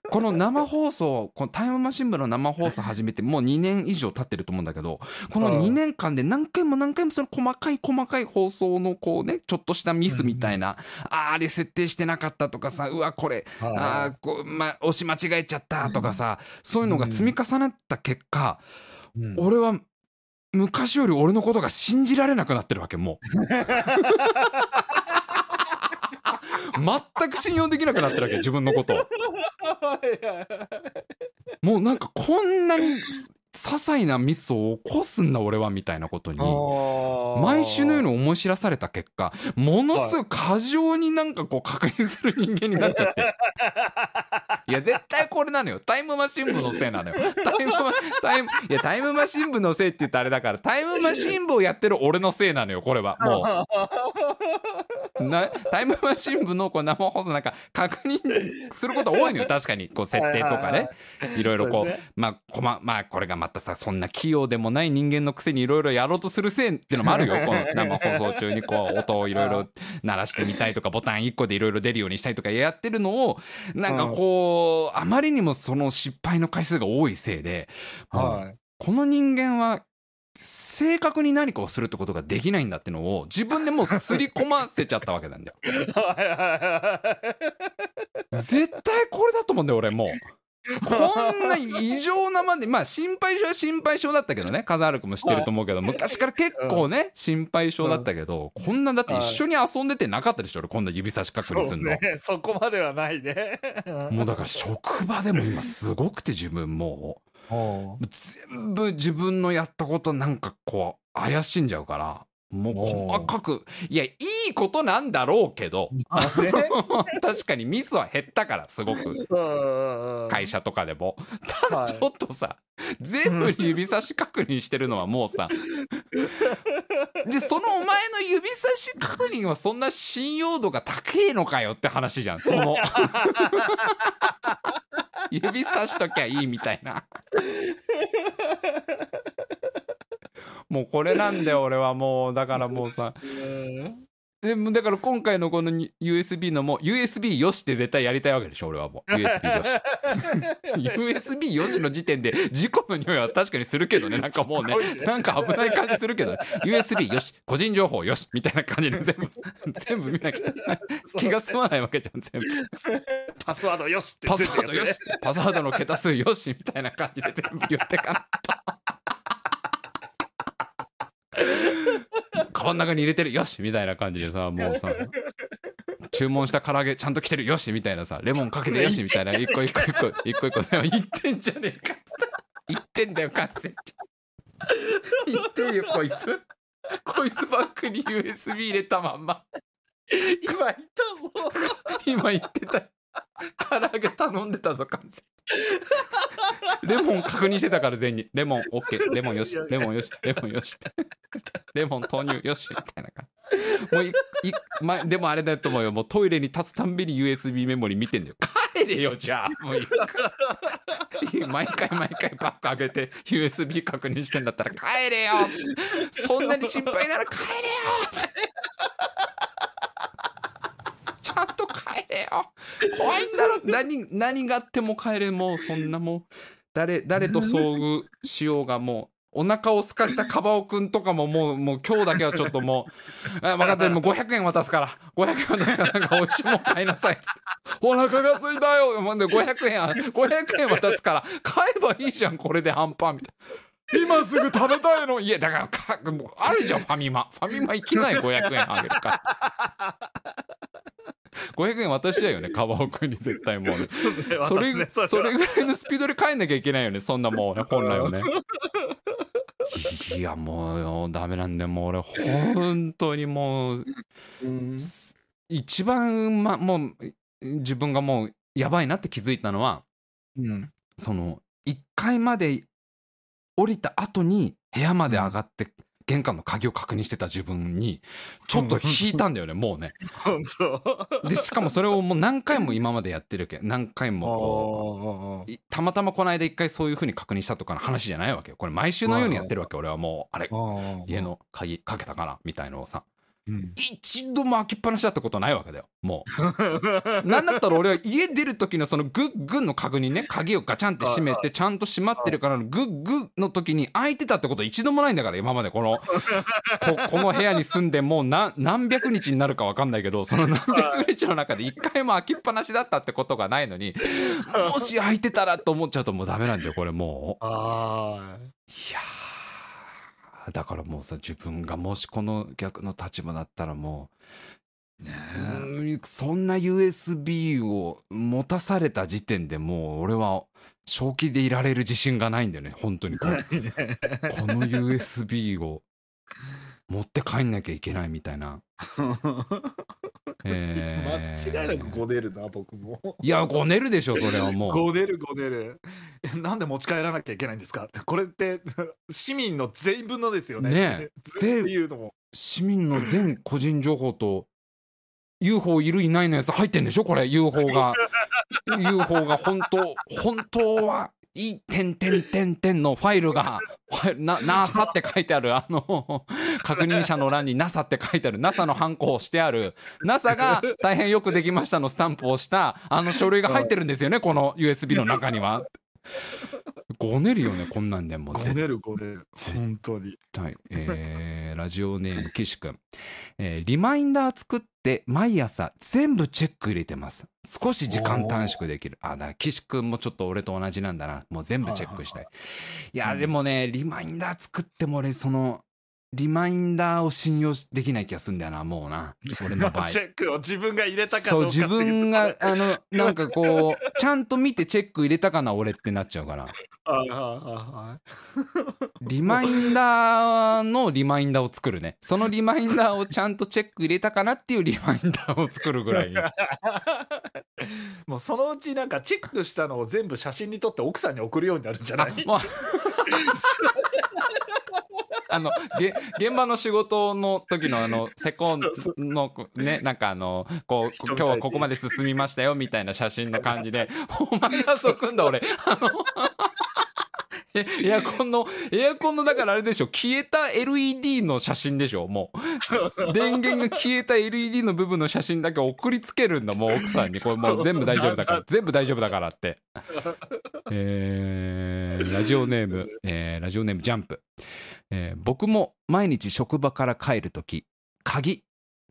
この生放送このタイムマシン部の生放送始めてもう2年以上経ってると思うんだけどこの2年間で何回も何回もその細かい細かい放送のこうねちょっとしたミスみたいな、あーあれ設定してなかったとかさうわこれあーこう、ま、押し間違えちゃったとかさそういうのが積み重なった結果、うん。俺は昔より俺のことが信じられなくなってるわけもう。全く信用できなくなってるわけ自分のことを。もうなんかこんなに些細なミスを起こすんだ俺はみたいなことに毎週のように思い知らされた結果ものすごい過剰になんかこう確認する人間になっちゃって。いや絶対これなのよ。タイムマシン部のせいなのよ。タイムマタイムいやタイムマシン部のせいって言ったらあれだからタイムマシン部をやってる俺のせいなのよこれは。もう。なタイムマシン部のこう生放送なんか確認すること多いのよ確かに。こう設定とかね。いろいろこうね。まあこままあこれがまたさそんな器用でもない人間のくせにいろいろやろうとするせいってのもあるよ この生放送中にこう音をいろいろ鳴らしてみたいとかボタン1個でいろいろ出るようにしたいとかやってるのをなんかこうあまりにもその失敗の回数が多いせいで。この人間は正確に何かをするってことができないんだってのを自分でもうすり込ませちゃったわけなんだよ。絶対これだと思うんだよ俺もう。こんな異常なまでまあ心配性は心配性だったけどね風原君も知ってると思うけど昔から結構ね心配性だったけどこんなだって一緒に遊んでてなかったでしょ俺。こんな指差し確認するの。ね、そこまではないね。もうだから職場でも今すごくて自分もう。全部自分のやったことなんかこう怪しんじゃうからもう細かくいやいいことなんだろうけど 確かにミスは減ったからすごく。うん会社とかでも。ただはい。ちょっとさ全部指差し確認してるのはもうさ でそのお前の指差し確認はそんな信用度が高えのかよって話じゃんその。指さしときゃいいみたいなもうこれなんだよ俺はもうだからもうさ。でもだから今回のこのに USB のも USB よしって絶対やりたいわけでしょ俺はもう。USB よし。USB よしの時点で事故の匂いは確かにするけどね。なんかもうねなんか危ない感じするけど、ね、USB よし。個人情報よし。みたいな感じで全部全部見なきゃ。気が済まないわけじゃん全部。パスワードよしってパスワードよし。全パスワードの桁数よしみたいな感じで全部言ってかな カバンの中に入れてるよしみたいな感じでさもうさ注文した唐揚げちゃんと来てるよしみたいなさレモンかけてよしみたいな一個一個一個一個一個さ言ってんじゃねえか。言ってんだよ完全に。言ってんよこいつ。こいつバッグに USB 入れたまんま。部今言ったぞ。今言ってた。唐揚げ頼んでたぞ完全に レモン確認してたから全員に。レモン OK レモンよし。レモンよし。レモンよし。レモン投入よし。みたいな感じ。もういい、ま、でもあれだと思うよ。もうトイレに立つたんびに USB メモリ見てんだよ。帰れよじゃあ。もういい毎回毎回バッグ上げて USB 確認してんだったら帰れよ。そんなに心配なら帰れよちゃんと帰れよ。怖いんだろ。何何があっても帰れもうそんなもう誰誰と遭遇しようがもうお腹を空かしたカバオくんとかももうもう今日だけはちょっともう。あ分かってる。もう500円渡すから。500円渡すからなんか美味しいもん買いなさいって。お腹が空いたよ。もうね500円500円渡すから買えばいいじゃんこれでアンパンみたいな。今すぐ食べたいの。いやだからかもうあるじゃんファミマ。ファミマ行きない500円あげるから。500円渡しちゃうよねカバオくんに絶対もうね。それねそれは。ぐらいのスピードで帰んなきゃいけないよねそんなもうね本来はねいやもうよダメなんだよもう俺。本当にもううん一番、ま、もう自分がもうやばいなって気づいたのはうん。その1階まで降りた後に部屋まで上がって玄関の鍵を確認してた自分にちょっと引いたんだよねもうね。本当？でしかもそれをもう何回も今までやってるけ。ん何回もこういたまたまこの間一回そういう風に確認したとかの話じゃないわけよ。これ毎週のようにやってるわけ俺はもう。あれ家の鍵かけたからみたいのをさうん。一度も開きっぱなしだったことないわけだよ。もう。なんだったら俺は家出る時のそのグッグッの確認ね鍵をガチャンって閉めてちゃんと閉まってるからのグッグッの時に開いてたってこと一度もないんだから今までこのこ この部屋に住んでもう何何百日になるか分かんないけどその 何百日の中で一回も開きっぱなしだったってことがないのにもし開いてたらと思っちゃうともうダメなんだよこれもう。あいやーだからもうさ自分がもしこの逆の立場だったらもう、うんそんな USB を持たされた時点でもう俺は正気でいられる自信がないんだよね本当に。この USB を持って帰んなきゃいけないみたいな。え ー間違いなくごねるな僕も。いやごねるでしょそれはもう。ごねるごねる。え なんで持ち帰らなきゃいけないんですか？これって市民の全員分のですよね。ねえ。市民の全個人情報と UFO いるいないのやつ入ってんでしょこれ。UFO が。UFO が本当本当はいい点点点点のファイルがファイルな NASA って書いてあるあの確認者の欄に NASA って書いてある NASA のハンコをしてある。NASA が大変よくできましたのスタンプをしたあの書類が入ってるんですよねこの USB の中には。ごねるよねこんなんでもごねるごねる。絶本当に。はい、えーラジオネーム岸くん、えーリマインダー作って毎朝全部チェック入れてます。少し時間短縮できる。あだから岸くんもちょっと俺と同じなんだな。もう全部チェックしたい。いやでもねリマインダー作っても俺そのリマインダーを信用できない気がするんだよなもうな。俺の場合。チェックを自分が入れたかどかそうう自分があのなんかこうちゃんと見てチェック入れたかな俺ってなっちゃうから。はいはいはい。リマインダーのリマインダーを作るね。そのリマインダーをちゃんとチェック入れたかなっていうリマインダーを作るぐらいに。もうそのうちなんかチェックしたのを全部写真に撮って奥さんに送るようになるんじゃない？あ、まあ、あのげ現場の仕事の時のあの セコンのねなんかあのこう今日はここまで進みましたよみたいな写真の感じで お前がそうくんだ俺。あの えエアコンのエアコンのだからあれでしょ。消えた LED の写真でしょもう。電源が消えた LED の部分の写真だけ送りつけるんだもう奥さんに。これもう全部大丈夫だから。全部大丈夫だからって。えーラジオネーム、えーラジオネームジャンプ、えー僕も毎日職場から帰るとき鍵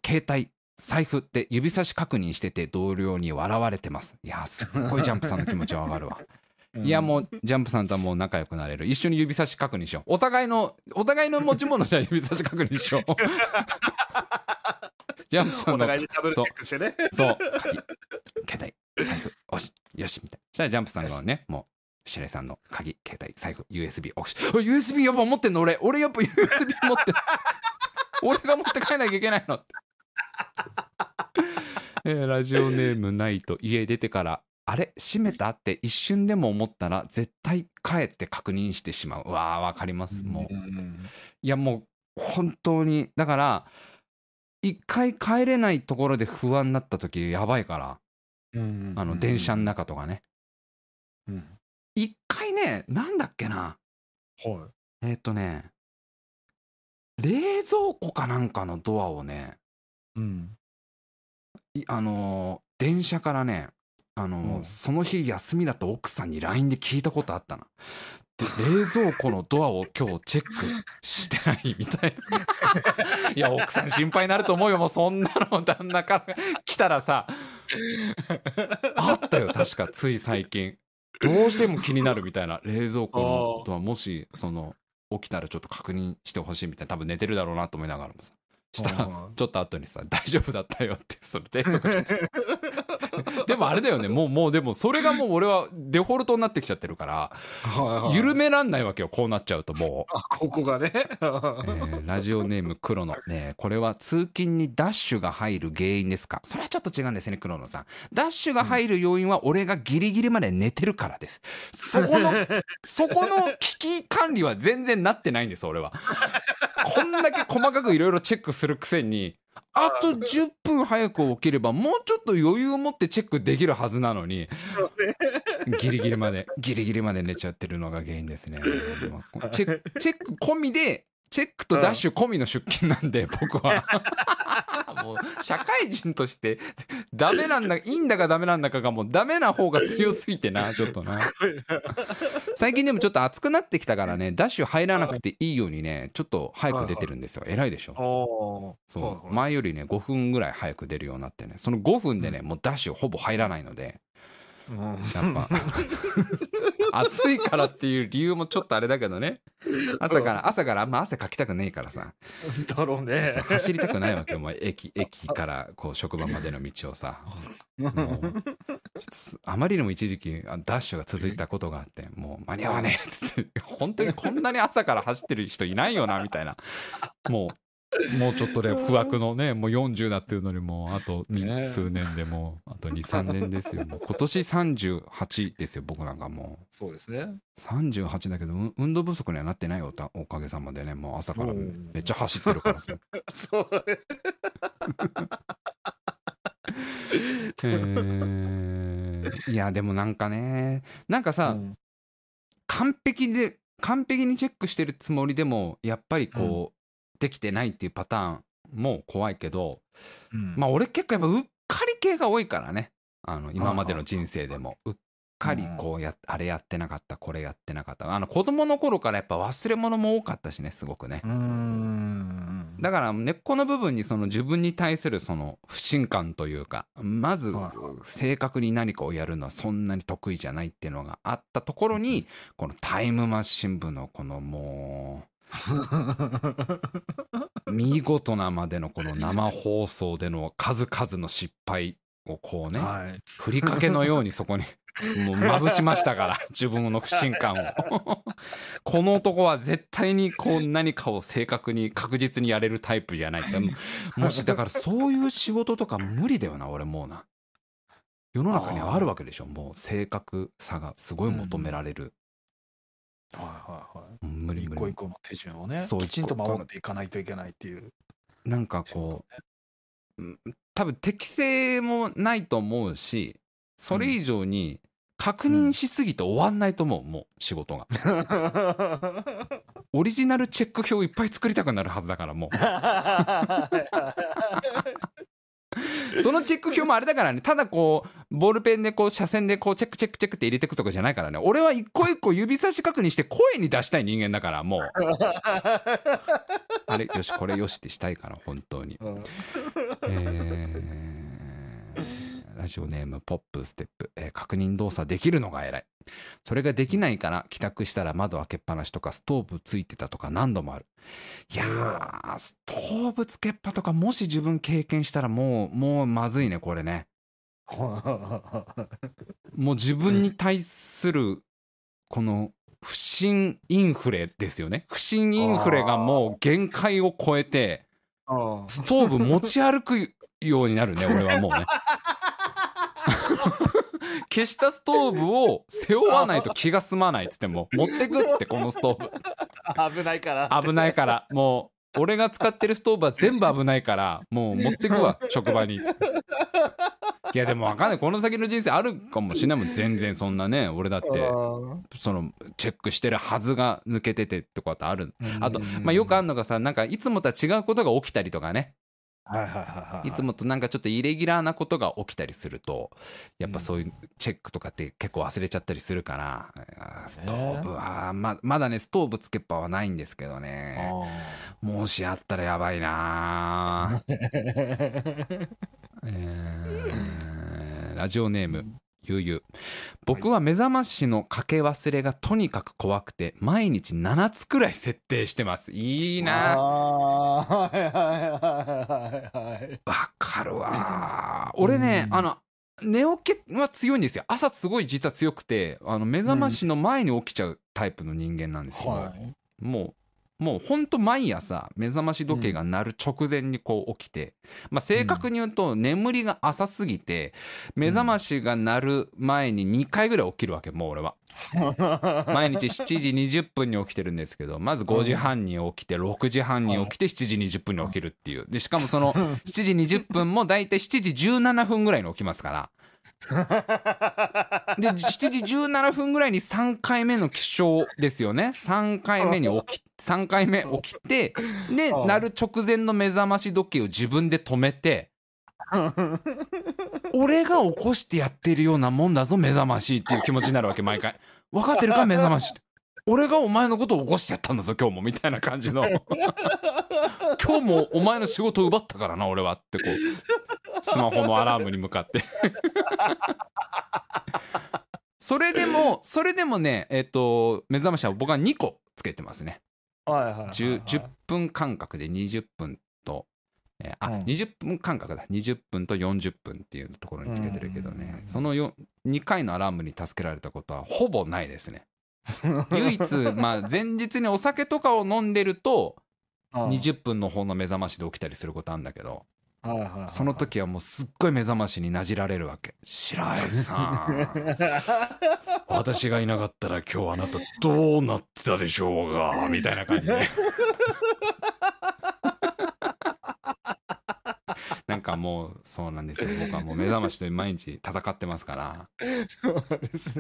携帯財布って指差し確認してて同僚に笑われてます。いやすっごいジャンプさんの気持ちはわかるわ。いやもうジャンプさんとはもう仲良くなれる。一緒に指差し確認しよう。お互いのお互いの持ち物じゃあ指差し確認しよう。ジャンプさんおの互いにダブルチェックしてね。そう鍵携帯財布。よしよしみたいな。そしたらジャンプさんがねもう白井さんの鍵携帯財布 USB おし USB やっぱ持ってんの俺。俺やっぱ USB 持ってん 俺が持って帰んなきゃいけないのって、えーラジオネームないと家出てからあれ？閉めた？って一瞬でも思ったら絶対帰って確認してしまう。うわーわかります。もううん。いやもう本当に。だから一回帰れないところで不安になった時やばいから。うんあの電車の中とかね。うん一回ねなんだっけな。はえーっ、とね冷蔵庫かなんかのドアをねいうん。いあのー電車からねあのーうん。その日休みだと奥さんに LINE で聞いたことあったな。で 冷蔵庫のドアを今日チェックしてないみたいな。いや奥さん心配になると思うよ。もうそんなの旦那から来たらさ あったよ確かつい最近どうしても気になるみたいな冷蔵庫のドアもしその起きたらちょっと確認してほしいみたいな多分寝てるだろうなと思いながらもさ。したらうんちょっと後にさ「大丈夫だったよ」ってそれ冷蔵庫ちょっと でもあれだよね。もうもうでもそれがもう俺はデフォルトになってきちゃってるから緩めらんないわけよこうなっちゃうともう。あ、ここがね。えーラジオネーム黒野、ねえこれは通勤にダッシュが入る原因ですか？それはちょっと違うんですね黒野さん。ダッシュが入る要因は俺がギリギリまで寝てるからです。そこの そこの危機管理は全然なってないんです俺は。こんだけ細かくいろいろチェックするくせにあと10分早く起きればもうちょっと余裕を持ってチェックできるはずなのに。ギリギリまで。ギリギリまで寝ちゃってるのが原因ですね。まあチェックチェック込みでチェックとダッシュ込みの出勤なんで僕は。もう社会人としてダメなんだいいんだかダメなんだかがもうダメな方が強すぎてなちょっとな最近でもちょっと暑くなってきたからねダッシュ入らなくていいようにねちょっと早く出てるんですよ。偉いでしょ。そう。前よりね5分ぐらい早く出るようになってね。その5分でねもうダッシュほぼ入らないのでうん。やっぱ。暑いからっていう理由もちょっとあれだけどね。朝から朝からあんま汗かきたくねえからさ。だろうね。走りたくないわけよもう。駅駅からこう職場までの道をさ。あまりにも一時期あダッシュが続いたことがあってもう間に合わねえっつって。本当にこんなに朝から走ってる人いないよなみたいな。もうもうちょっとで不惑のねもう40だっていうのにもうあと数年でもうあと23年ですよ。もう今年38ですよ僕なんかもう。そうですね。38だけどうん運動不足にはなってないよおたおかげさまでねもう朝からうん。めっちゃ走ってるからさそう。ね。えー。いやでもなんかねなんかさ、うん。完璧で完璧にチェックしてるつもりでもやっぱりこう、できてないっていうパターンも怖いけど、うん。まあ俺結構やっぱうっかり系が多いからね。あの今までの人生でも。うっかりこうやあれやってなかったこれやってなかった。あの子供の頃からやっぱ忘れ物も多かったしねすごくね。だから根っこの部分にその自分に対するその不信感というかまずはい。正確に何かをやるのはそんなに得意じゃないっていうのがあったところにこのタイムマシン部のこのもう見事なまでのこの生放送での数々の失敗をこうねはい。ふりかけのようにそこに もうまぶしましたから自分の不信感を。この男は絶対にこう何かを正確に確実にやれるタイプじゃないでももしだからそういう仕事とか無理だよな俺もうな。世の中にはあるわけでしょ。もう正確さがすごい求められるはいはい。もう無理無理一個一個の手順をね、そうきちんと守っていかないといけないっていうなんかこううん多分適性もないと思うしそれ以上に確認しすぎて終わんないと思うもう仕事がね。オリジナルチェック表いっぱい作りたくなるはずだからもう そのチェック表もあれだからね。ただこうボールペンでこう斜線でこうチェックチェックチェックって入れていくとかじゃないからね。俺は一個一個指差し確認して声に出したい人間だからもう。あれ？よしこれよしってしたいから本当に。うん。えーラジオネームポップステップ、えー確認動作できるのが偉い。それができないから帰宅したら窓開けっぱなしとかストーブついてたとか何度もある。いやーストーブつけっぱとかもし自分経験したらもうもうまずいねこれね。もう自分に対するこの不信インフレですよね。不信インフレがもう限界を超えてうんストーブ持ち歩くようになるね俺はもうね 消したストーブを背負わないと気が済まないっつっても 持ってくっつってこのストーブ。危ないから。危ないから。もう俺が使ってるストーブは全部危ないからもう持ってくわ 職場に。いやでもわかんない。この先の人生あるかもしれないもん。全然そんなね俺だってそのチェックしてるはずが抜けててってことあるあと、まあ、よくあるのがさなんかいつもとは違うことが起きたりとかね。はいはいはいはい。い。つもとなんかちょっとイレギュラーなことが起きたりするとやっぱそういうチェックとかって結構忘れちゃったりするからストーブはままだねストーブつけっぱはないんですけどね。もしあったらやばいな。ー。えーラジオネームゆうゆう僕は目覚ましのかけ忘れがとにかく怖くて毎日7つくらい設定してます。いいな。わかるわ。俺ね、うん。あの寝起きは強いんですよ。朝すごい実は強くてあの目覚ましの前に起きちゃうタイプの人間なんですよ、はい。もうもうほんと毎朝目覚まし時計が鳴る直前にこう起きて、まあ、正確に言うと眠りが浅すぎて目覚ましが鳴る前に2回ぐらい起きるわけもう俺は。毎日7時20分に起きてるんですけどまず5時半に起きて6時半に起きて7時20分に起きるっていう。でしかもその 7時20分も大体7時17分ぐらいに起きますから で7時17分ぐらいに3回目の起床ですよね。3回目に起き 3回目起きてでうん鳴る直前の目覚まし時計を自分で止めて俺が起こしてやってるようなもんだぞ目覚ましっていう気持ちになるわけ毎回。分かってるか目覚まし俺がお前のことを起こしてやったんだぞ今日もみたいな感じの。今日もお前の仕事を奪ったからな俺はってこうスマホのアラームに向かって。それでもそれでもねえっ、と目覚ましは僕は2個つけてますね。はいはいはいはい。10, 10分間隔で20分と、えーあ、うん。20分間隔だ。20分と40分っていうところにつけてるけどね。そのよ2回のアラームに助けられたことはほぼないですね。唯一まあ前日にお酒とかを飲んでるとうん。20分の方の目覚ましで起きたりすることあるんだけどはいはいはいその時はもうすっごい目覚ましになじられるわけ。白井さん。私がいなかったら今日あなたどうなってたでしょうがみたいな感じで。なんかもうそうなんですよ。僕はもう目覚ましと毎日戦ってますから。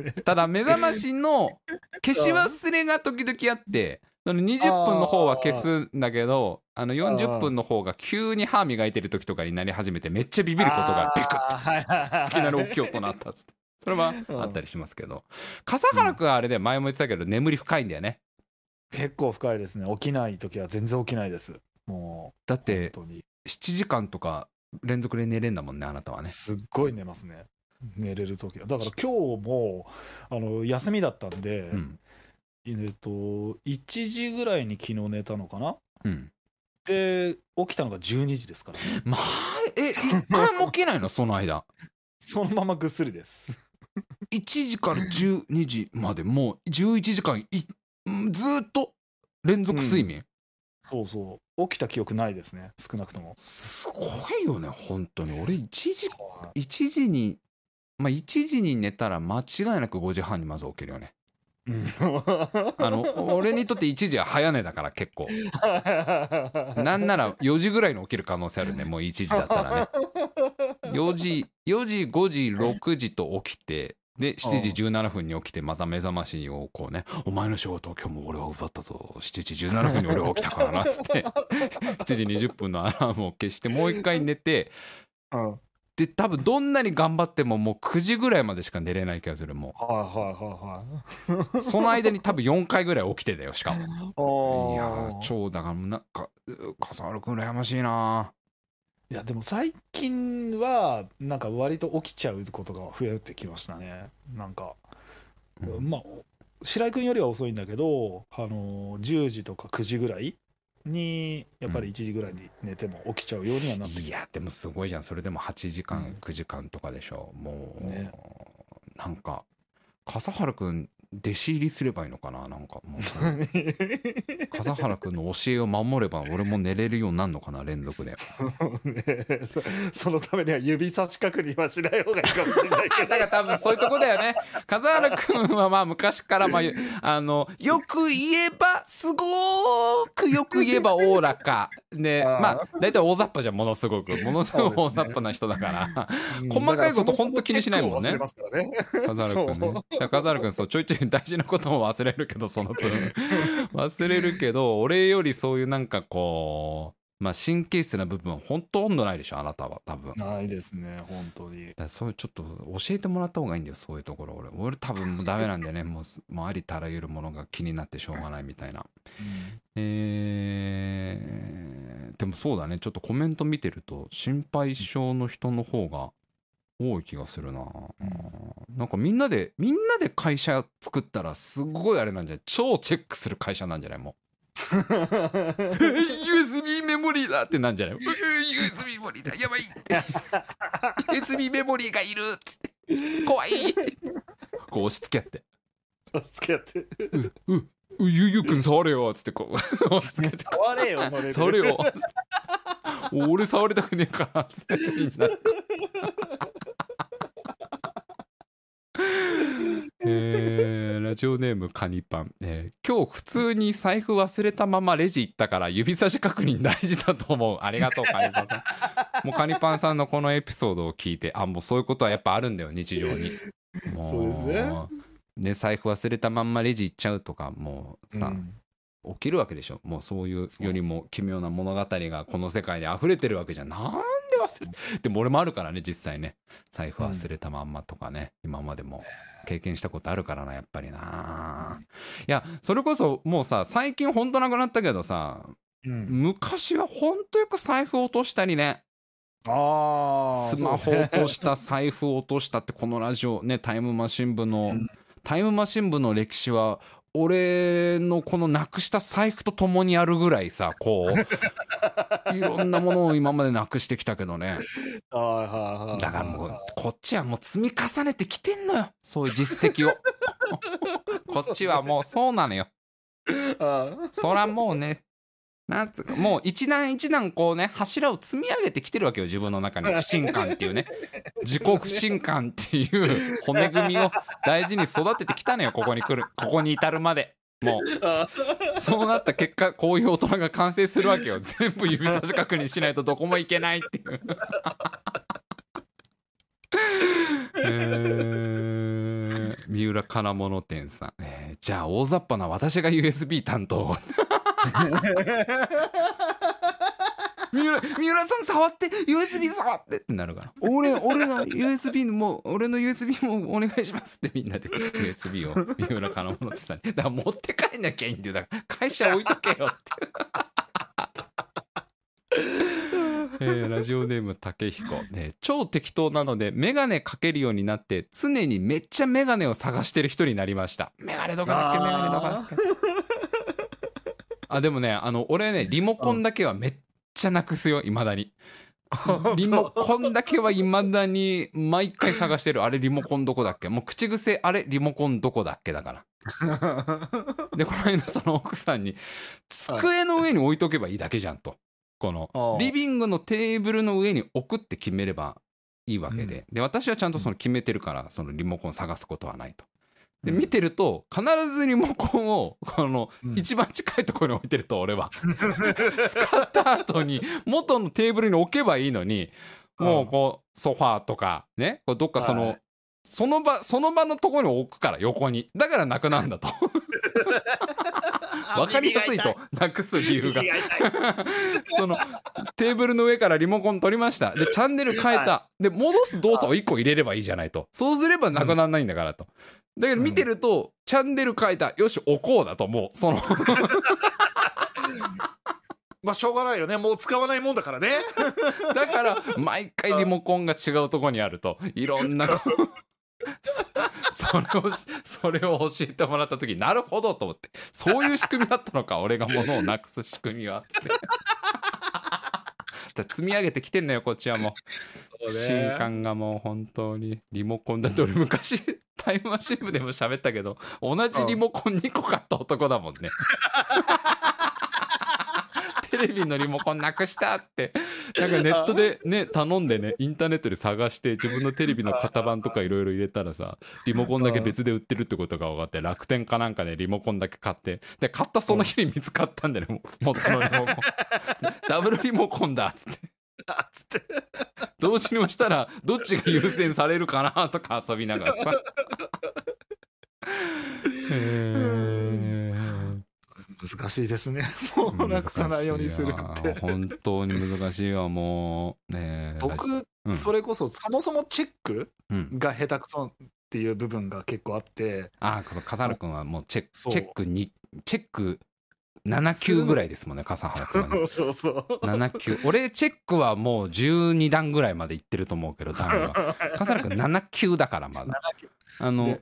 ね。ただ目覚ましの消し忘れが時々あってその20分の方は消すんだけどあの40分の方が急に歯磨いてる時とかになり始めてめっちゃビビることがビクッあーはいきなり大きい音鳴ったっつって。それはあったりしますけど。笠原君はあれで前も言ってたけど眠り深いんだよね。結構深いですね。起きない時は全然起きないです。もうだって本当に。7時間とか連続で寝れんだもんねあなたはね。すっごい寝ますね。寝れる時は。だから今日もあの休みだったんで、うんえっと1時ぐらいに昨日寝たのかな？うんで起きたのが12時ですからね。まあえ一回も起きないの？その間そのままぐっすりです。1時から12時までもう11時間いずーっと連続睡眠、そうそう。起きた記憶ないですね。少なくとも。すごいよね本当に俺1時1時にまあ1時に寝たら間違いなく5時半にまず起きるよねあの俺にとって1時は早寝だから結構。なんなら4時ぐらいに起きる可能性あるねもう1時だったらね。4時4時5時6時と起きてで7時17分に起きてまた目覚ましをこうね「お前の仕事を今日も俺は奪ったぞ。7時17分に俺は起きたからな」っつって。7時20分のアラームを消してもう一回寝てうんで多分どんなに頑張ってももう9時ぐらいまでしか寝れない気がするもはいはいはいうその間に多分4回ぐらい起きてだよしかも。はい。いや超だからなんかう笠原君羨ましいないやでも最近はなんか割と起きちゃうことが増えてきましたね。なんか、うん。まあ白井君よりは遅いんだけどあの10時とか9時ぐらいにやっぱり1時ぐらいに寝ても起きちゃうようにはなってきた、いやでもすごいじゃん。それでも8時間、うん。9時間とかでしょ。もう、ね。なんか笠原君弟子入りすればいいのかななんか。もう。笠原君の教えを守れば俺も寝れるようになるのかな連続で。ね そのためには指差し確認はしない方がいいかもしれないけだから多分そういうとこだよね。笠原君はまあ昔からまああのよく言えばすごーくよく言えばおおらか。でまあ大体大雑把じゃんものすごく。ものすごい大雑把な人だから。細かいことほんと気にしないもんね。ね。笠原君ね。笠原君そうちょいちょい 大事なことも忘れるけどその分 忘れるけど俺よりそういうなんかこうまあ神経質な部分はほとんどないでしょあなたは多分。だかないですね本当にらそういうちょっと教えてもらった方がいいんだよそういうところ俺俺多分もうダメなんだよね もうすもうありとあらゆるものが気になってしょうがないみたいな。えーでもそうだねちょっとコメント見てると心配性の人の方が多い気がするな、なんかみんなでみんなで会社作ったらすごいあれなんじゃない？超チェックする会社なんじゃない？もう。USB メモリーだってなんじゃない？USB メモリーだやばい USB メモリーがいるっつって。怖い。こう押し付け合って付き合ってううゆうゆうくん触れよっつってこう。押し付けて。触れよ触れよ。俺触りたくねえかなっつってみんなえーラジオネームカニパン、えー今日普通に財布忘れたままレジ行ったから指差し確認大事だと思う。ありがとうカニパンさん。もうカニパンさんのこのエピソードを聞いてあもうそういうことはやっぱあるんだよ日常に。もそうですね。ね財布忘れたまんまレジ行っちゃうとかもうさ、うん。起きるわけでしょ。もうそういうよりも奇妙な物語がこの世界に溢れてるわけじゃん。なんで忘れてでも俺もあるからね実際ね。財布忘れたまんまとかね、今までも経験したことあるからなやっぱりな。いやそれこそもうさ最近ほんとなくなったけどさうん。昔はほんとよく財布落としたりね。ああスマホ落とした財布落としたってこのラジオねタイムマシン部の、うん。タイムマシン部の歴史は俺のこのなくした財布と共にあるぐらいさこう。いろんなものを今までなくしてきたけどね。はいはいはいだからもうこっちはもう積み重ねてきてんのよ。そういう実績を。こっちはもうそうなのよ。あ。そらもうねなんつうかもう一段一段こうね柱を積み上げてきてるわけよ自分の中に。不信感っていうね。自己不信感っていう骨組みを大事に育ててきたのよここに来る。ここに至るまで。もあう。そうなった結果こういう大人が完成するわけよ。全部指差し確認しないとどこも行けないっていう。えー。三浦金物店さん、えーじゃあ大雑把な私が USB 担当三浦三浦さん触って USB 触ってってなるから。俺俺の USB も俺の USB もお願いしますってみんなで。USB を三浦金物店さんにだから持って帰んなきゃいいんだよ。だから会社置いとけよって。えーラジオネーム竹彦、ね、超適当なので眼鏡かけるようになって常にめっちゃ眼鏡を探してる人になりました。眼鏡どこだっけ？眼鏡どこだっけ？あでもねあの俺ねリモコンだけはめっちゃなくすよいまだに。リモコンだけはいまだに毎回探してる。あれリモコンどこだっけ？もう口癖あれリモコンどこだっけだから。でこの間その奥さんに机の上に置いとけばいいだけじゃんと。このリビングのテーブルの上に置くって決めればいいわけで、で私はちゃんとその決めてるからそのリモコン探すことはないとで見てると必ずリモコンをこのうん。一番近いところに置いてると俺は。使った後に元のテーブルに置けばいいのにもうこうソファーとかねどっかその、はいその場その場のところに置くから横に。だからなくなんだと。分かりやすいと。なくす理由が。そのテーブルの上からリモコン取りました。でチャンネル変えた。で戻す動作を1個入れればいいじゃないと。そうすればなくならないんだからとだけど見てると、チャンネル変えた。よし置こうだともう。その。まあしょうがないよね。もう使わないもんだからね。だから毎回リモコンが違うとこにあると。いろんな そそれをしそれを教えてもらった時なるほどと思って。そういう仕組みだったのか俺が物をなくす仕組みは。って。積み上げてきてんのよこっちはもう不信感がもう本当にリモコンだって俺昔タイムマシン部でも喋ったけど同じリモコン2個買った男だもんね。テレビのリモコンなくしたって。なんかネットでね頼んでねインターネットで探して自分のテレビの型番とかいろいろ入れたらさリモコンだけ別で売ってるってことが分かって楽天かなんかでリモコンだけ買ってで買ったその日に見つかったんだよね元のリモコン。ダブルリモコンだっつってあつって。同時に押したらどっちが優先されるかなとか遊びながらさ。難しいですね。もうなくさないようにするって。わ本当に難しいわもう。ね僕うん。それこそそもそもチェックうん、が下手くそっていう部分が結構あって。ああ笠原君はもうチェックチェックにチェック7級ぐらいですもんね笠原君はね。そうそう7級俺チェックはもう12段ぐらいまでいってると思うけど段が 笠原君7級だからまだ。あの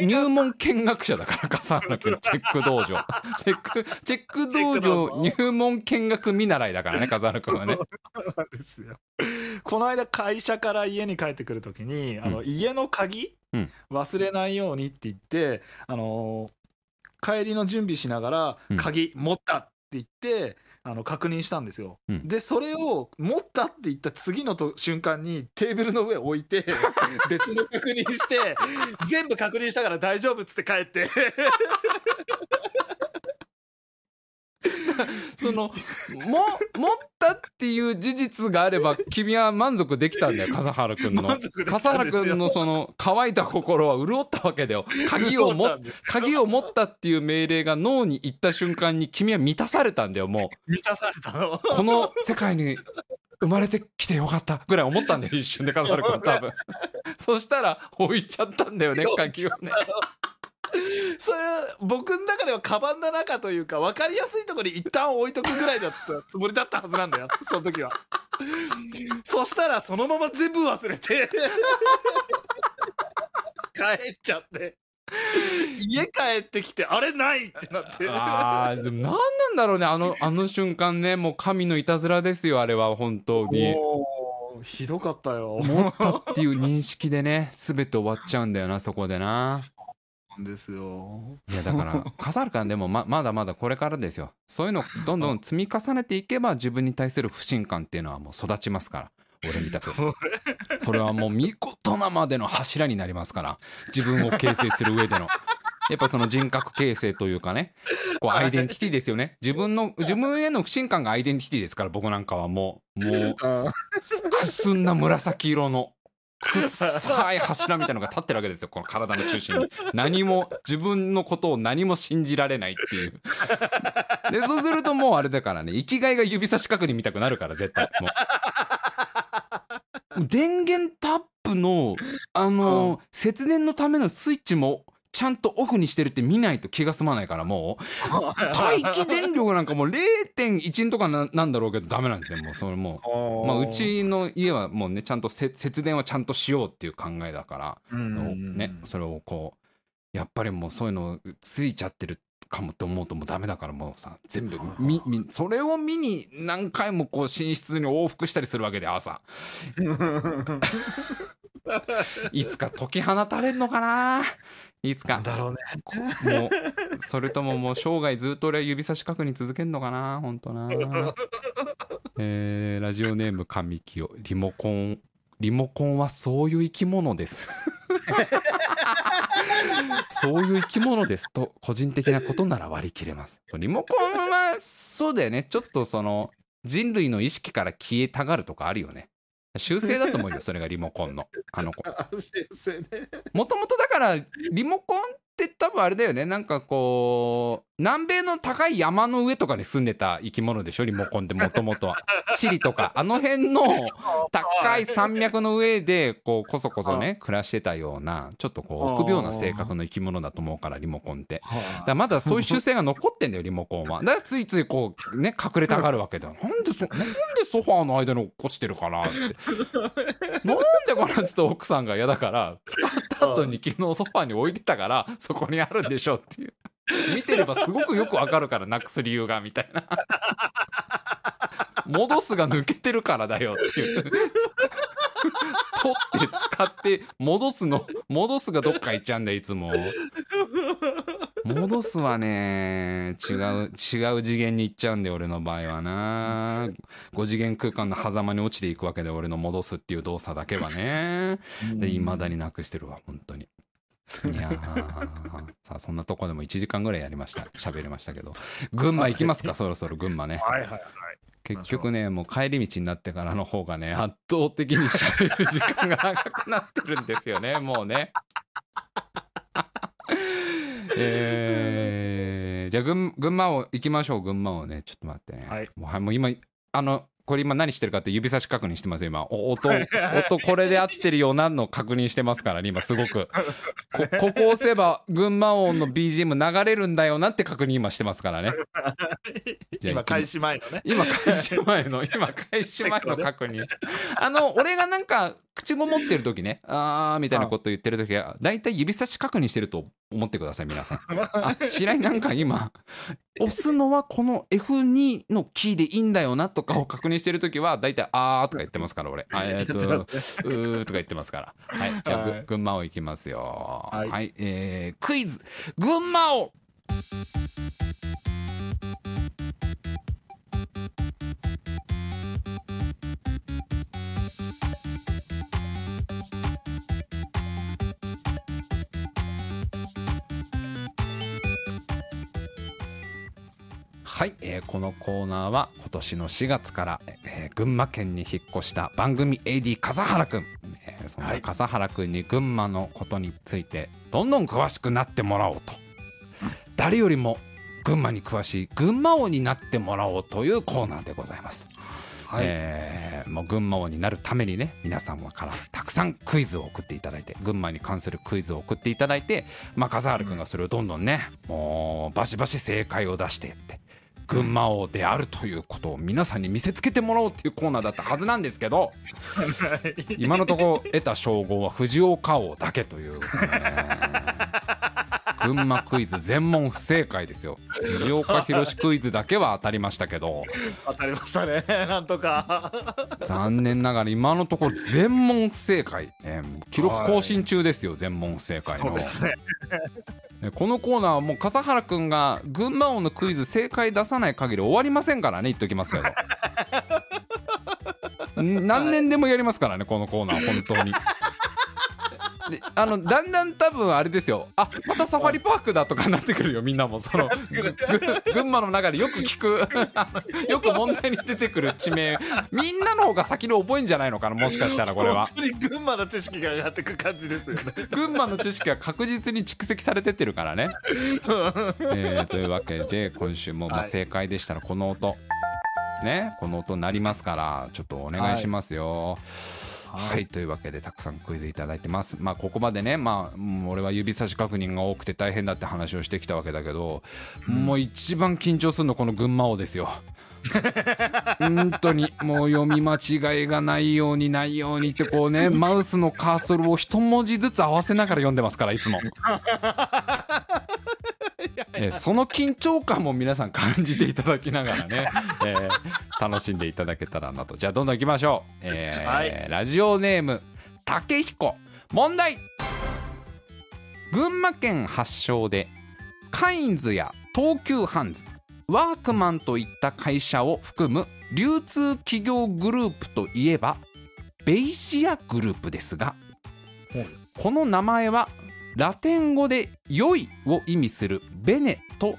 入門見学者だから笠原君 チェック道場。チェックチェック道場入門見学見習いだからね笠原君はね。この間会社から家に帰ってくるときに、あのうん。家の鍵、うん。忘れないようにって言ってあのー帰りの準備しながらうん。鍵持ったって言って、あの確認したんですよ、うん。でそれを持ったって言った次のと瞬間にテーブルの上置いて 別の確認して全部確認したから大丈夫っつって帰って そのも持ったっていう事実があれば君は満足できたんだよ 笠原君の。笠原君のその乾いた心は潤ったわけだよ。鍵をも鍵を持ったっていう命令が脳に行った瞬間に君は満たされたんだよも満たされたの？うこの世界に生まれてきてよかったぐらい思ったんだよ一瞬で笠原君多分。そしたら置いちゃったんだよね鍵をね それ僕の中ではカバンの中というか分かりやすいところに一旦置いとくぐらいだったつもりだったはずなんだよ。その時は。そしたらそのまま全部忘れて。帰っちゃって。家帰ってきてあれないってなって。あーでも何なんだろうねあのあの瞬間ね。もう神のいたずらですよあれは本当に。もうひどかったよ。持ったっていう認識でね全て終わっちゃうんだよなそこでななんですよ。いやだから 笠原君でもままだまだこれからですよ。そういうのどんどん積み重ねていけば自分に対する不信感っていうのはもう育ちますから。俺みたく それはもう見事なまでの柱になりますから。自分を形成する上での。やっぱその人格形成というかね。こうアイデンティティですよね。自分の自分への不信感がアイデンティティですから僕なんかはもうもうくすんな紫色のくっさい柱みたいのが立ってるわけですよ。この体の中心に。何も自分のことを何も信じられないっていう。でそうするともうあれだからね生きがいが指差し確認見たくなるから絶対。もう。電源タップのあの、節電のためのスイッチもちゃんとオフにしてるって見ないと気が済まないからもう。待機電力なんかもう0.1とかななんだろうけどダメなんですよもうそれもう。まあ、うちの家はもうねちゃんとせ節電はちゃんとしようっていう考えだから、うんねそれをこうやっぱりもうそういうのついちゃってるかもって思うともうダメだからもうさ全部みみそれを見に何回もこう寝室に往復したりするわけで朝。いつか解き放たれんのかないつか。だろうね。こもうそれとももう生涯ずっと俺は指差し確認続けんのかなほんとな。えーラジオネーム神清リモコン。リモコンはそういう生き物です。そういう生き物ですと個人的なことなら割り切れます。リモコンはそうだよね。ちょっとその人類の意識から消えたがるとかあるよね修正だと思うよそれがリモコンの。あの子。修正ね。もともとだからリモコンって多分あれだよね。なんかこう南米の高い山の上とかに住んでた生き物でしょ？リモコンってもともとは。チリとか。あの辺の 高い山脈の上でこうこそこそね暮らしてたようなちょっとこう臆病な性格の生き物だと思うからリモコンって。だまだそういう習性が残ってんだよリモコンは。だからついついこうね隠れたがるわけだよ。なんでそなんでソファーの間に落っこちてるかなって。なんでかなっつって奥さんが嫌だから使った後に昨日ソファーに置いてたからそこにあるんでしょっていう 見てればすごくよくわかるからなくす理由がみたいな。戻すが抜けてるからだよっていう。取って使って戻すの戻すがどっか行っちゃうんだよいつも。戻すはね違う違う次元に行っちゃうんだよ俺の場合はな。5次元空間の狭間に落ちていくわけで俺の戻すっていう動作だけはね。でいまだになくしてるわ本当にいやーさあそんなとこでも1時間ぐらいやりました。喋りましたけど。群馬行きますか？そろそろ群馬ね。はいはいはい。結局ねもう帰り道になってからの方がね圧倒的に喋る時間が長くなってるんですよね もうね。えーじゃあ群群馬を行きましょう群馬をね。ちょっと待ってね、はい。もうはいもう今あのこれ今何してるかって指差し確認してますよ今。お音音これで合ってるようなの確認してますからね今すごく。こここ押せば群馬音の BGM 流れるんだよなって確認今してますからね。今開始前のね。今開始前の 今開始前の確認。あの俺がなんか口ごもってる時ねあーみたいなこと言ってる時はだいたい指差し確認してると思ってください皆さん。あ白井なんか今 押すのはこの F2 のキーでいいんだよなとかを確認してる時はだいたいあーとか言ってますから俺。あえー っとうーとか言ってますから。はい。じゃあ、ぐはい。群馬を行きますよ。は、はいい。えークイズ。群馬をはい、えーこのコーナーは今年の4月から、えー群馬県に引っ越した番組 AD 笠原くん、えーそんな笠原くんに群馬のことについてどんどん詳しくなってもらおうと。誰よりも群馬に詳しい群馬王になってもらおうというコーナーでございます。はい。えーもう群馬王になるためにね皆さんからたくさんクイズを送っていただいて群馬に関するクイズを送っていただいて、まあ、笠原君がそれをどんどんねもうバシバシ正解を出していって群馬王であるということを皆さんに見せつけてもらおうっていうコーナーだったはずなんですけど 今のところ得た称号は藤岡王だけという、ね 群馬クイズ全問不正解ですよ。藤岡弘クイズだけは当たりましたけど。当たりましたね。なんとか。残念ながら今のところ全問不正解、えー記録更新中ですよ、全問不正解の。そうですね。え このコーナーはもう笠原くんが群馬王のクイズ正解出さない限り終わりませんからね言っときますけど。ん 何年でもやりますからねこのコーナー本当に。であのだんだん多分あれですよ。あまたサファリパークだとかなってくるよみんなも。その群馬の中でよく聞く。よく問題に出てくる地名。みんなの方が先に覚えんじゃないのかなもしかしたらこれは。本当に群馬の知識が上がってく感じですよね。群馬の知識が確実に蓄積されてってるからね。えーというわけで今週もまあはい。正解でしたらこの音、ねこの音になりますからちょっとお願いしますよ。はい、というわけでたくさんクイズいただいてます。まあここまでね、まあ俺は指差し確認が多くて大変だって話をしてきたわけだけど、もう一番緊張するのこの群馬王ですよ。本当にもう読み間違いがないようにないようにってこうね マウスのカーソルを一文字ずつ合わせながら読んでますからいつも。えーその緊張感も皆さん感じていただきながらね、えー楽しんでいただけたらなと。じゃあどんどんいきましょう、えーはい。ラジオネーム竹彦。問題。群馬県発祥でカインズや東急ハンズワークマンといった会社を含む流通企業グループといえばベイシアグループですがはいこの名前はラテン語で「良い」を意味する「ベネ」と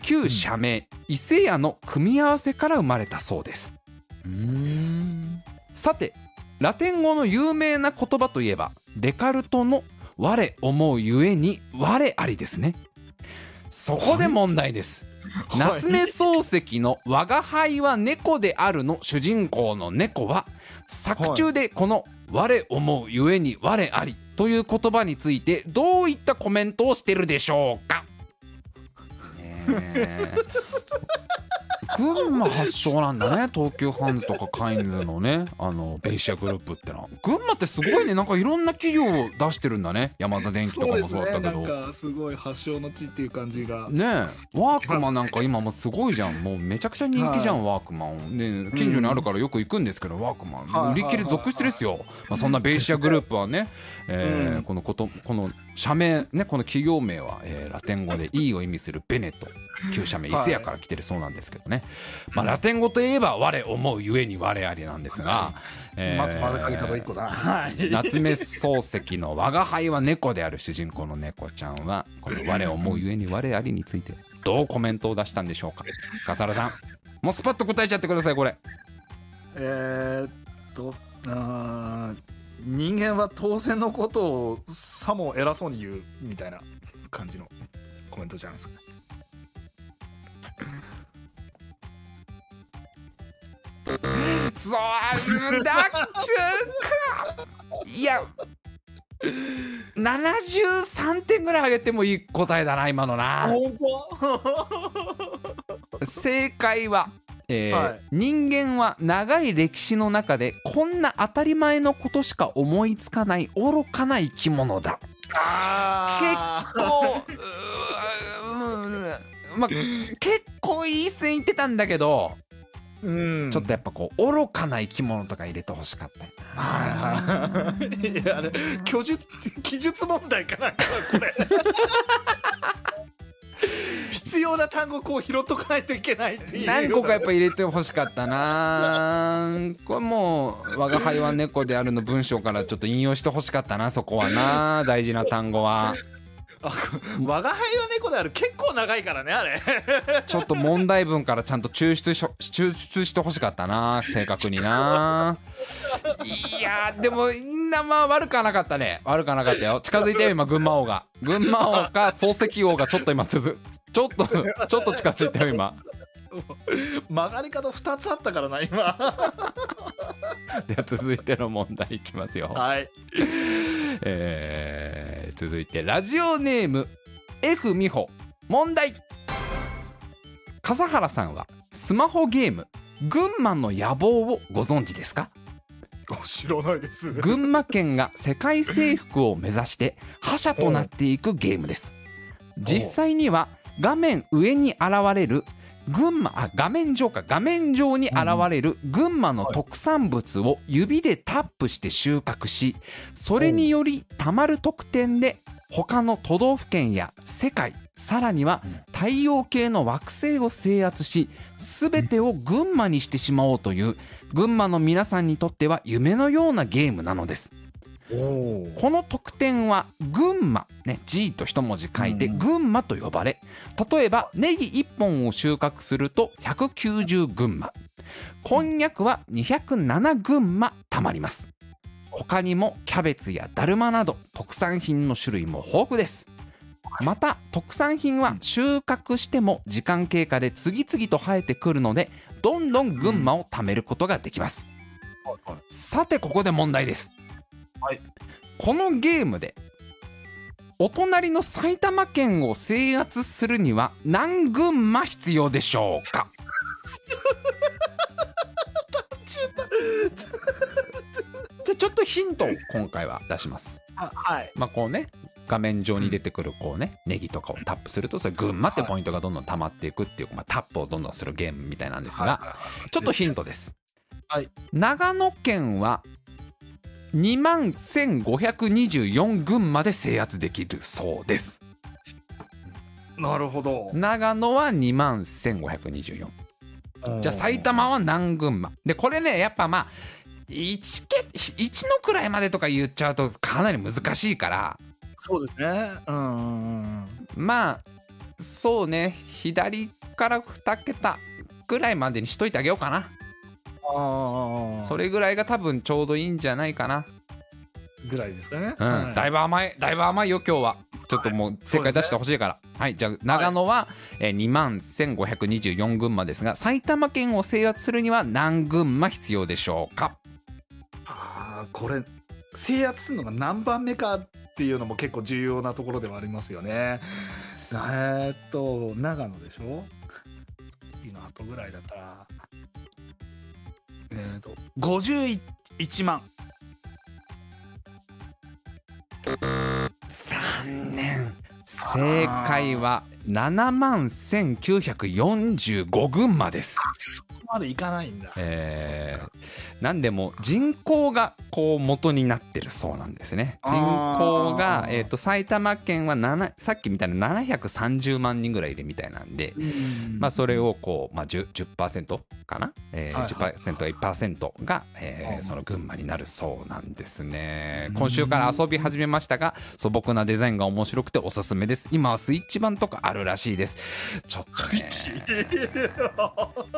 旧社名「伊勢屋」の組み合わせから生まれたそうです。うん。さてラテン語の有名な言葉といえばデカルトの「我思うゆえに我あり」ですね。そこで問題です、夏目漱石の「我が輩は猫である」の主人公の猫は作中でこの「我思うゆえに我あり」という言葉についてどういったコメントをしてるでしょうか、ね群馬発祥なんだね。東急ハンズとかカインズのね。あのベイシアグループってのは。群馬ってすごいね。なんかいろんな企業を出してるんだね。ヤマダ電機とかもそうだったけなどんかすごい発祥の地っていう感じが。ねえ。ワークマンなんか今もうすごいじゃん。もうめちゃくちゃ人気じゃん、ワークマンね近所にあるからよく行くんですけど、ワークマン、はい売り切れ続出ですよ、まあ、そんなベイシアグループはね、えーうん。このことこの社名ねこの企業名は、えーラテン語で「いい」を意味するベネット。旧社名伊勢屋から来てるそうなんですけどね、まあ、ラテン語といえば「我思うゆえに我あり」なんですが、えー松丸かけたと一個だ。はい。夏目漱石の「我が輩は猫である」主人公の猫ちゃんはこの「我思うゆえに我あり」についてどうコメントを出したんでしょうか？笠原さん。もうスパッと答えちゃってくださいこれ。えーっとあー人間は当然のことをさも偉そうに言うみたいな感じのコメントじゃないですかそうだっちゅうか。いや73点ぐらい上げてもいい答えだな今のな。本正解は、えーはい。人間は長い歴史の中でこんな当たり前のことしか思いつかない愚かな生き物だ。あこううーんまあ結構いい線いってたんだけど、う、うん、ちょっとやっぱこう愚かな生き物とか入れてほしかったはいはいいやあれ記述記述問題かなんかなこれ。必要な単語こう拾っとかないといけないっていう。何個かやっぱ入れてほしかったな。これもう「我が輩は猫である」の文章からちょっと引用してほしかったなそこはな。大事な単語は。あ我が輩は猫である。結構長いからねあれ。ちょっと問題文からちゃんと抽出し抽出してほしかったな正確にな。いやでもみんなまあ悪くはなかったね。悪くはなかったよ。近づいて今群馬王が。群馬王か漱石王がちょっと今続ちょっとちょっと近づいたよ今。曲がり方2つあったからな今。では続いての問題いきますよ。はい。えー続いてラジオネーム F 美穂。問題。笠原さんはスマホゲーム「群馬の野望」をご存知ですか？知らないです。群馬県が世界征服を目指して覇者となっていくゲームです。実際には画面上に現れる群馬あ画面上か。画面上に現れる群馬の特産物を指でタップして収穫しそれによりたまる得点で他の都道府県や世界さらには太陽系の惑星を制圧し全てを群馬にしてしまおうという群馬の皆さんにとっては夢のようなゲームなのです。おこの得点は群馬、ね、G と一文字書いてうん。群馬と呼ばれ例えばネギ1本を収穫すると190群馬。こんにゃくは207群馬たまります。他にもキャベツやだるまなど特産品の種類も豊富です。また特産品は収穫しても時間経過で次々と生えてくるのでどんどん群馬を貯めることができます。さてここで問題です、はい。このゲームでお隣の埼玉県を制圧するには何群馬必要でしょうか？じゃあちょっとヒントを今回は出します。あはい。まあこうね画面上に出てくるこうねネギとかをタップするとそれ群馬ってポイントがどんどん溜まっていくっていう、まあ、タップをどんどんするゲームみたいなんですがちょっとヒントです。はい。長野県は2万1524群まで制圧できるそうです。なるほど。長野は2万1524。じゃあ埼玉は何群馬でこれねやっぱまあ1け1のくらいまでとか言っちゃうとかなり難しいから。そうですね。うんまあそうね。左から2桁ぐらいまでにしといてあげようかなそれぐらいが多分ちょうどいいんじゃないかな。ぐらいですかね、うん、はい。だいぶ甘いだいぶ甘いよ今日は。ちょっともう正解出してほしいから。はい、じゃあ長野は、えー2万1524群馬ですが埼玉県を制圧するには何群馬必要でしょうか？ああこれ制圧するのが何番目かっていうのも結構重要なところではありますよね。えーっと長野でしょ？次の後ぐらいだったらえーっと51万。残念正解は7万1945群馬ですまでいかないんだ、えー。なんでも人口がこう元になってるそうなんですね。人口がえー、と埼玉県は7さっきみたいな730万人ぐらいいるみたいなんで、まあ、それをこう、まあ、10%, 10%かな、えーはいはい。10%か1%が、えーうんその群馬になるそうなんですね。うん。今週から遊び始めましたが素朴なデザインが面白くておすすめです。今はスイッチ版とかあるらしいです。ちょっとね。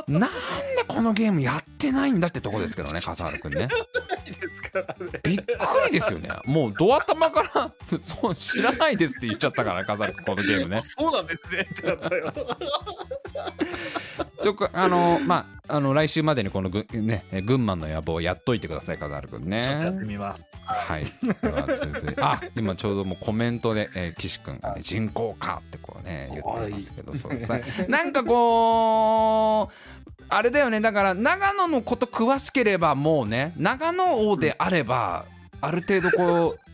なん でこのゲームやってないんだってとこですけどね 笠原くんね。びっくりですよね。もうドア玉から そう知らないですって言っちゃったから笠原くんこのゲームね。そうなんですね。ってなったよ。ちょこあのまああの来週までにこのぐねえ群馬の野望やっといてください笠原くんね。ちょっとやってみます。はい。あ今ちょうどもうコメントで、えー、岸君がね人口かってこうね言ってますけどそうですね。なんかこうあれだよね。だから長野のこと詳しければもうね長野王であればある程度こう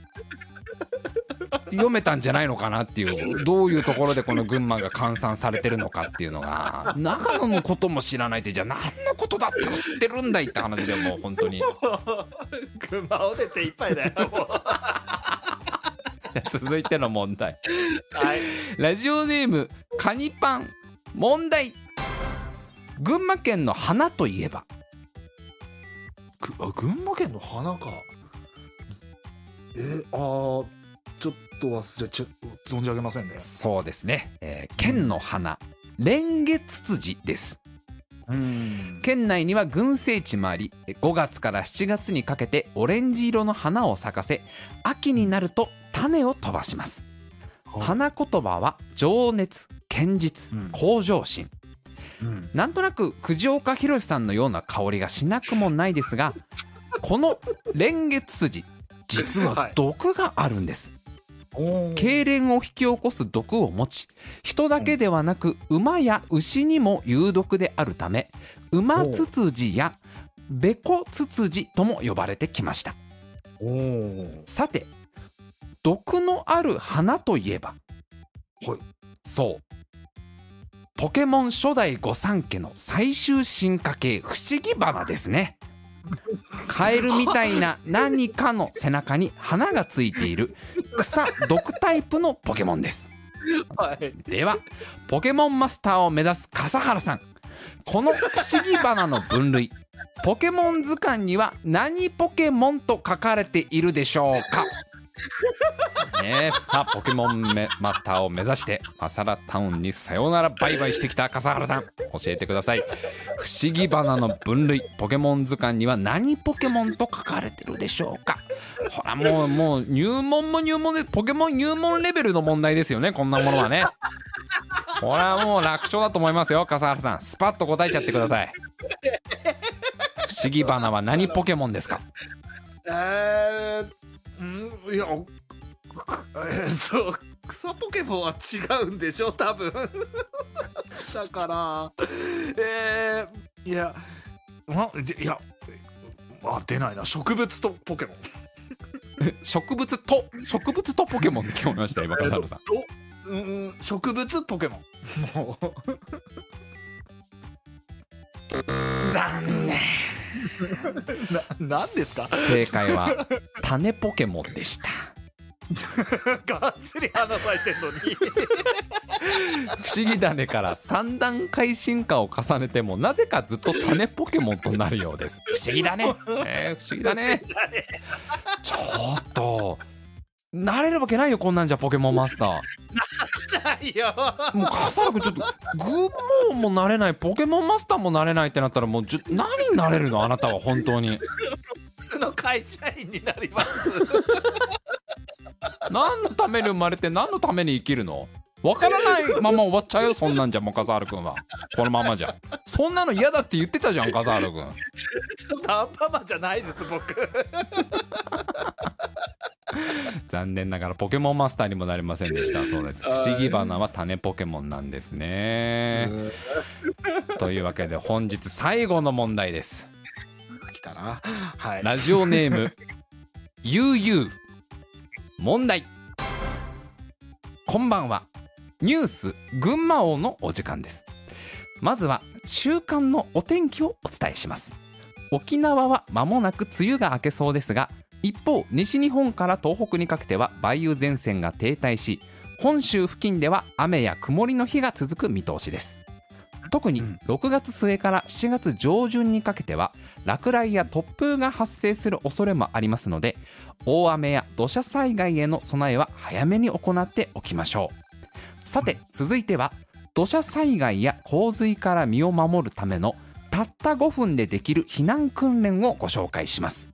読めたんじゃないのかなっていうどういうところでこの群馬が換算されてるのかっていうのが。長野のことも知らないってじゃあ何のことだったら知ってるんだいって話でもう本当に。群馬を出ていっぱいだよもう。続いての問題。はい。ラジオネームカニパン。問題群馬県の花といえば。ぐあ群馬県の花か。えあーちょっと忘れちゃ存じ上げませんね。そうですね、えー県の花。レンゲツツジです。うん。県内には群生地もあり5月から7月にかけてオレンジ色の花を咲かせ秋になると種を飛ばします。花言葉は情熱堅実うん。向上心うん。なんとなく藤岡弘さんのような香りがしなくもないですが このレンゲツツジ実は毒があるんです。痙攣を引き起こす毒を持ち人だけではなく馬や牛にも有毒であるため馬ツツジやベコツツジとも呼ばれてきました。さて毒のある花といえばはい。そうポケモン初代御三家の最終進化系不思議花ですね。カエルみたいな何かの背中に花がついている草毒タイプのポケモンです。はい。ではポケモンマスターを目指す笠原さん。この不思議花の分類ポケモン図鑑には何ポケモンと書かれているでしょうか？ねえさあポケモンマスターを目指してマサラタウンにさよならバイバイしてきた笠原さん。教えてください。不思議花の分類。ポケモン図鑑には何ポケモンと書かれてるでしょうか。ほらもうもう入門も入門でポケモン入門レベルの問題ですよねこんなものはね。これはもう楽勝だと思いますよ笠原さん。スパッと答えちゃってください。不思議花は何ポケモンですか？えー、んいやお えー、っと草ポケモンは違うんでしょ多分。だからえー、いやないやあ出ないな。植物とポケモン。植物と植物とポケモンって聞こえました今笠原さん。とうん植物ポケモン。もう。残念 な何ですか？正解は種ポケモンでした。がっつり花咲いてんのに。不思議種から3段階進化を重ねてもなぜかずっと種ポケモンとなるようです。不思議だね、えー不思議だね。ちょっとなれるわけないよこんなんじゃポケモンマスター。ないよ。もう笠原君ちょっとグッモンもなれないポケモンマスターもなれないってなったらもうじゅ何になれるのあなたは本当に。普通の会社員になります何のために生まれて何のために生きるの？わからないまま終わっちゃうよそんなんじゃもう笠原君は。このままじゃ。そんなの嫌だって言ってたじゃん笠原君。ちょっとアンパンマンじゃないです僕。残念ながらポケモンマスターにもなりませんでした。そうです。不思議花は種ポケモンなんですね。というわけで本日最後の問題です。来たな。はい。ラジオネーム ゆうゆう問題。こんばんはニュース群馬王のお時間です。まずは週間のお天気をお伝えします。沖縄は間もなく梅雨が明けそうですが一方西日本から東北にかけては梅雨前線が停滞し本州付近では雨や曇りの日が続く見通しです。特にうん。6月末から7月上旬にかけては落雷や突風が発生する恐れもありますので大雨や土砂災害への備えは早めに行っておきましょう。さて続いては土砂災害や洪水から身を守るためのたった5分でできる避難訓練をご紹介します。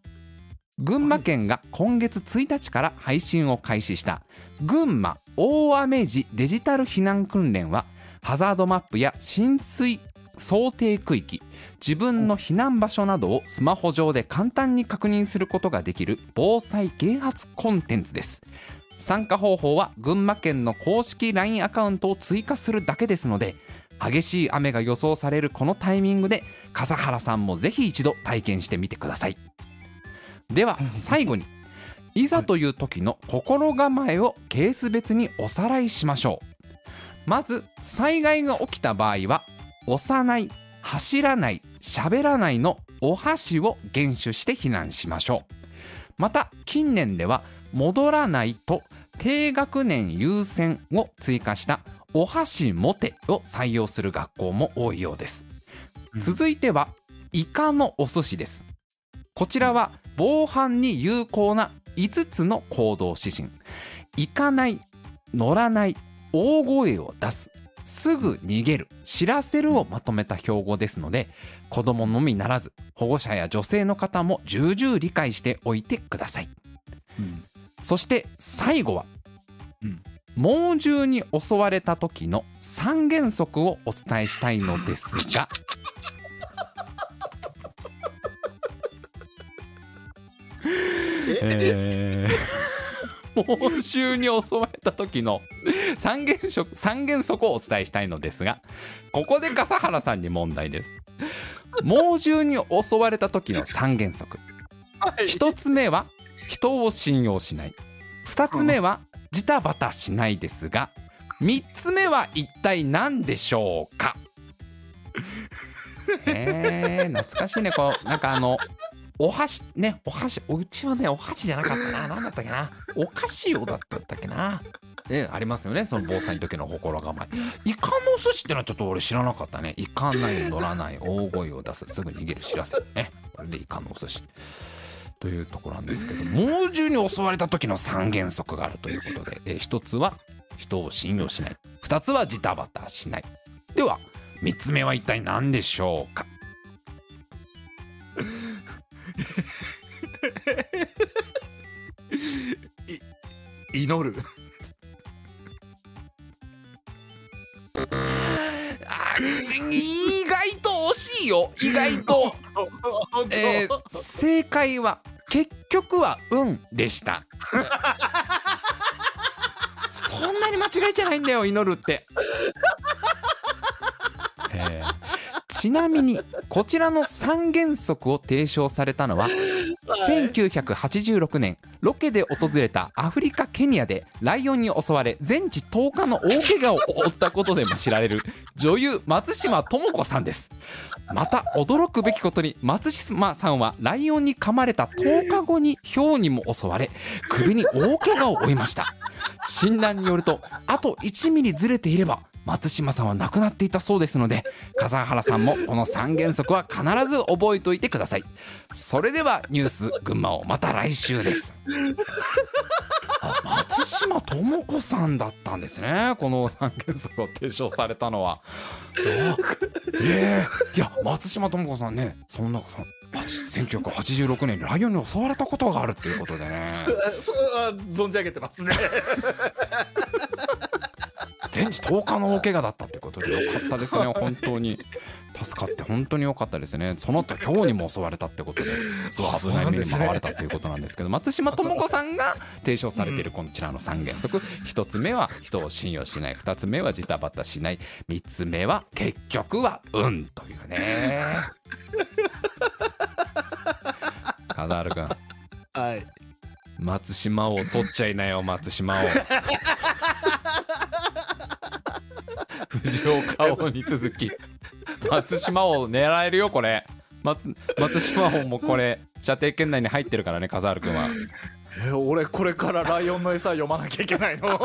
群馬県が今月1日から配信を開始した群馬大雨時デジタル避難訓練はハザードマップや浸水想定区域自分の避難場所などをスマホ上で簡単に確認することができる防災啓発コンテンツです。参加方法は群馬県の公式 LINE アカウントを追加するだけですので激しい雨が予想されるこのタイミングで笠原さんもぜひ一度体験してみてください。では最後にいざという時の心構えをケース別におさらいしましょう。まず災害が起きた場合は押さない走らない喋らないのお箸を厳守して避難しましょう。また近年では戻らないと低学年優先を追加したお箸持てを採用する学校も多いようです、うん。続いてはイカのお寿司です。こちらは防犯に有効な5つの行動指針。行かない乗らない大声を出すすぐ逃げる。知らせるをまとめた標語ですので子供のみならず保護者や女性の方も重々理解しておいてください。うん。そして最後は、うん。猛獣に襲われた時の三原則をお伝えしたいのですが え？ー猛獣に襲われた時の三原則三原則をお伝えしたいのですがここで笠原さんに問題です。猛獣に襲われた時の三原則。はい。一つ目は人を信用しない。二つ目はジタバタしないですが三つ目は一体何でしょうか？えー、懐かしいね。こうなんかあのお箸ねお箸おうちはねお箸じゃなかったな。何だったっけな。お菓子をだったっけな。ね、ありますよね。その防災の時の心構え。イカのお寿司ってのはちょっと俺知らなかったね。行かない乗らない大声を出す。すぐ逃げる知らせ。ね。これでイカのお寿司。というところなんですけど猛獣に襲われた時の三原則があるということで、えー一つは人を信用しない。二つはジタバタしない。では三つ目は一体何でしょうか？祈る。意外と惜しいよ。意外と、えー正解は結局は運でした。そんなに間違いじゃないんだよ祈るって、えーちなみにこちらの三原則を提唱されたのは1986年ロケで訪れたアフリカケニアでライオンに襲われ全治10日の大怪我を負ったことでも知られる女優松島智子さんです。また驚くべきことに松島さんはライオンに噛まれた10日後にヒョウにも襲われ首に大怪我を負いました。診断によるとあと1ミリずれていれば松島さんは亡くなっていたそうですので笠原さんもこの3原則は必ず覚えておいてください。それではニュース群馬をまた来週です。松島智子さんだったんですね。この三原則を提唱されたのは。ええいや松島智子さんねそんなそ1986年にライオンに襲われたことがあるっていうことでね。それは存じ上げてますね。全治10日の大怪我だったってことでよかったですね。本当に。助かって本当によかったですね。その後今日にも襲われたってことですごい危ない目にも遭われたっていうことなんですけど松島智子さんが提唱されているこちらの三原則。一つ目は人を信用しない。二つ目はジタバタしない。三つ目は結局は運というね。風原君。はい松島を取っちゃいなよ 松島を。藤岡王に続き松島を狙えるよこれ。松松島王もこれ射程圏内に入ってるからね風原君は。え俺これからライオンの餌読まなきゃいけないの？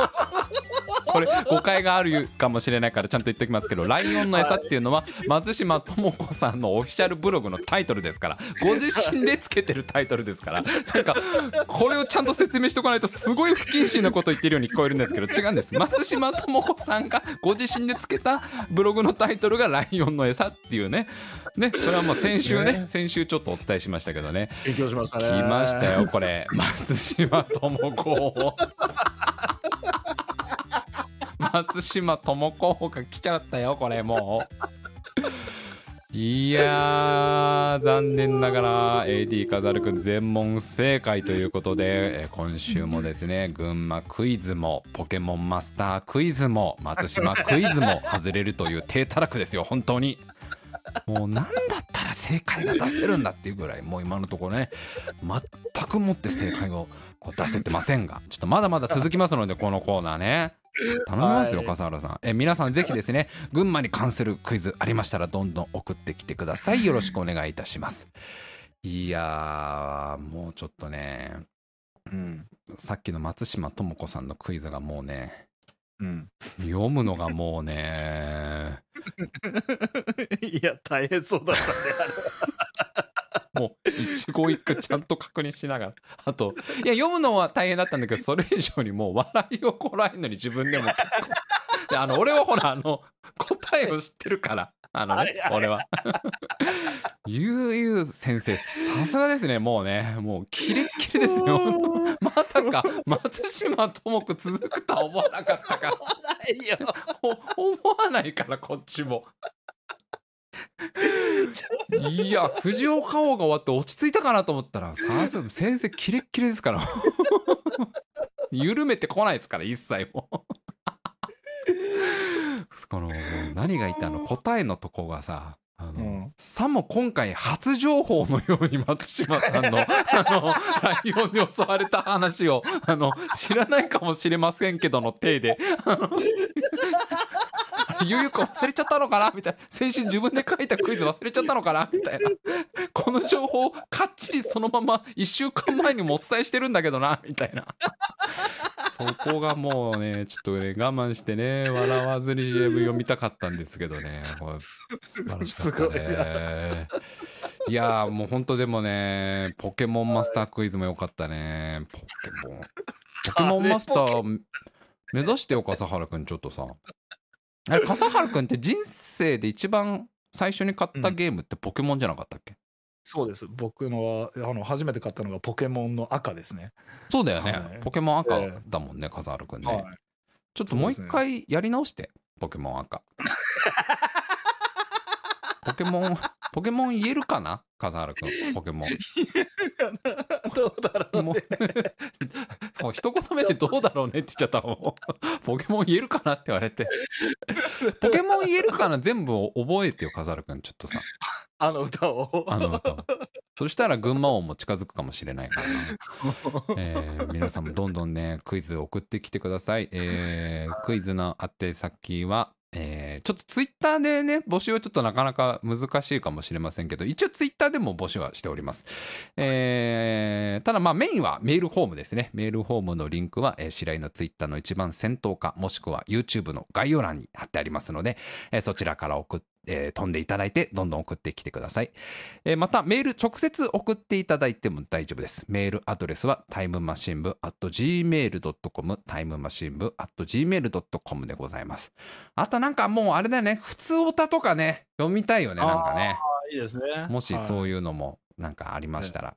これ誤解があるかもしれないからちゃんと言っておきますけど「ライオンの餌」っていうのは松島智子さんのオフィシャルブログのタイトルですからご自身でつけてるタイトルですからなんかこれをちゃんと説明しておかないとすごい不謹慎なこと言ってるように聞こえるんですけど違うんです。松島智子さんがご自身でつけたブログのタイトルが「ライオンの餌」っていうね。ねこれはもう先週ね先週ちょっとお伝えしましたけどね。勉強しましたね。来ましたよこれ。松島智子 松島智子が来ちゃったよこれもう。いやー残念ながら AD カザルくん全問正解ということで、え今週もですね群馬クイズもポケモンマスタークイズも松島クイズも外れるという低たらくですよ本当に。もう何だったら正解が出せるんだっていうぐらいもう今のところね全くもって正解を出せてませんがちょっとまだまだ続きますのでこのコーナーね。頼みますよはい。笠原さん。え皆さんぜひですね 群馬に関するクイズありましたらどんどん送ってきてください。よろしくお願いいたします。いやーもうちょっとねうん。さっきの松島智子さんのクイズがもうねうん。読むのがもうね いや大変そうだったねもう一語一句ちゃんと確認しながら。あといや読むのは大変だったんだけどそれ以上にもう笑いをこらえるのに自分でも結構 であの俺はほらあの答えを知ってるからあのね俺はゆうゆう先生さすがですねもうねもうキレッキレですよ。まさか松島智子続くとは思わなかったから。ないよ。お思わないからこっちも。いや藤岡王が終わって落ち着いたかなと思ったら さすが先生キレッキレですから。緩めてこないですから一切もう。この何が言ったの？答えのとこがさあの、うん。さも今回初情報のように松島さんの あのライオンに襲われた話をあの知らないかもしれませんけどの体で ゆうゆうくん忘れちゃったのかな？みたいな。先週自分で書いたクイズ忘れちゃったのかな？みたいな。この情報かっちりそのまま1週間前にもお伝えしてるんだけどな。みたいな。そこがもうねちょっとね我慢してね笑わずに GM 読みたかったんですけどね。素晴らしかったすごいね。いやーもうほんとでもねポケモンマスタークイズもよかったね。ポケモン。ポケモンマスター目指してよ笠原くんちょっとさあれ笠原くんって人生で一番最初に買ったゲームってポケモンじゃなかったっけ、そうです。僕のはあの初めて買ったのがポケモンの赤ですね。そうだよね、はい。ポケモン赤ええだもんね笠原くんね、はい。ちょっともう一回やり直して、ポケモン赤。ポケモン、ポケモン言えるかな？笠原くん、ポケモン。どうだろうもねう もう一言目でどうだろうねって言っちゃったもん。ポケモン言えるかなって言われて。ポケモン言えるかな全部覚えてよ、笠原くん。ちょっとさ、あの歌をあの歌を。そしたら群馬王も近づくかもしれないからな。えー皆さんもどんどんねクイズ送ってきてください、えークイズの宛先は、えーちょっとツイッターでね募集はちょっとなかなか難しいかもしれませんけど一応ツイッターでも募集はしております、えーただまあメインはメールフォームですね。メールフォームのリンクは、えー白井のツイッターの一番先頭かもしくは YouTube の概要欄に貼ってありますので、えーそちらから送っえー飛んでいただいてどんどん送ってきてください、えーまたメール直接送っていただいても大丈夫です。メールアドレスはタイムマシン部 at gmail.com タイムマシン部 at gmail.com でございます。あとなんかもうあれだよね。普通オタとかね読みたいよねなんかね。いいですね。もしそういうのもなんかありましたら、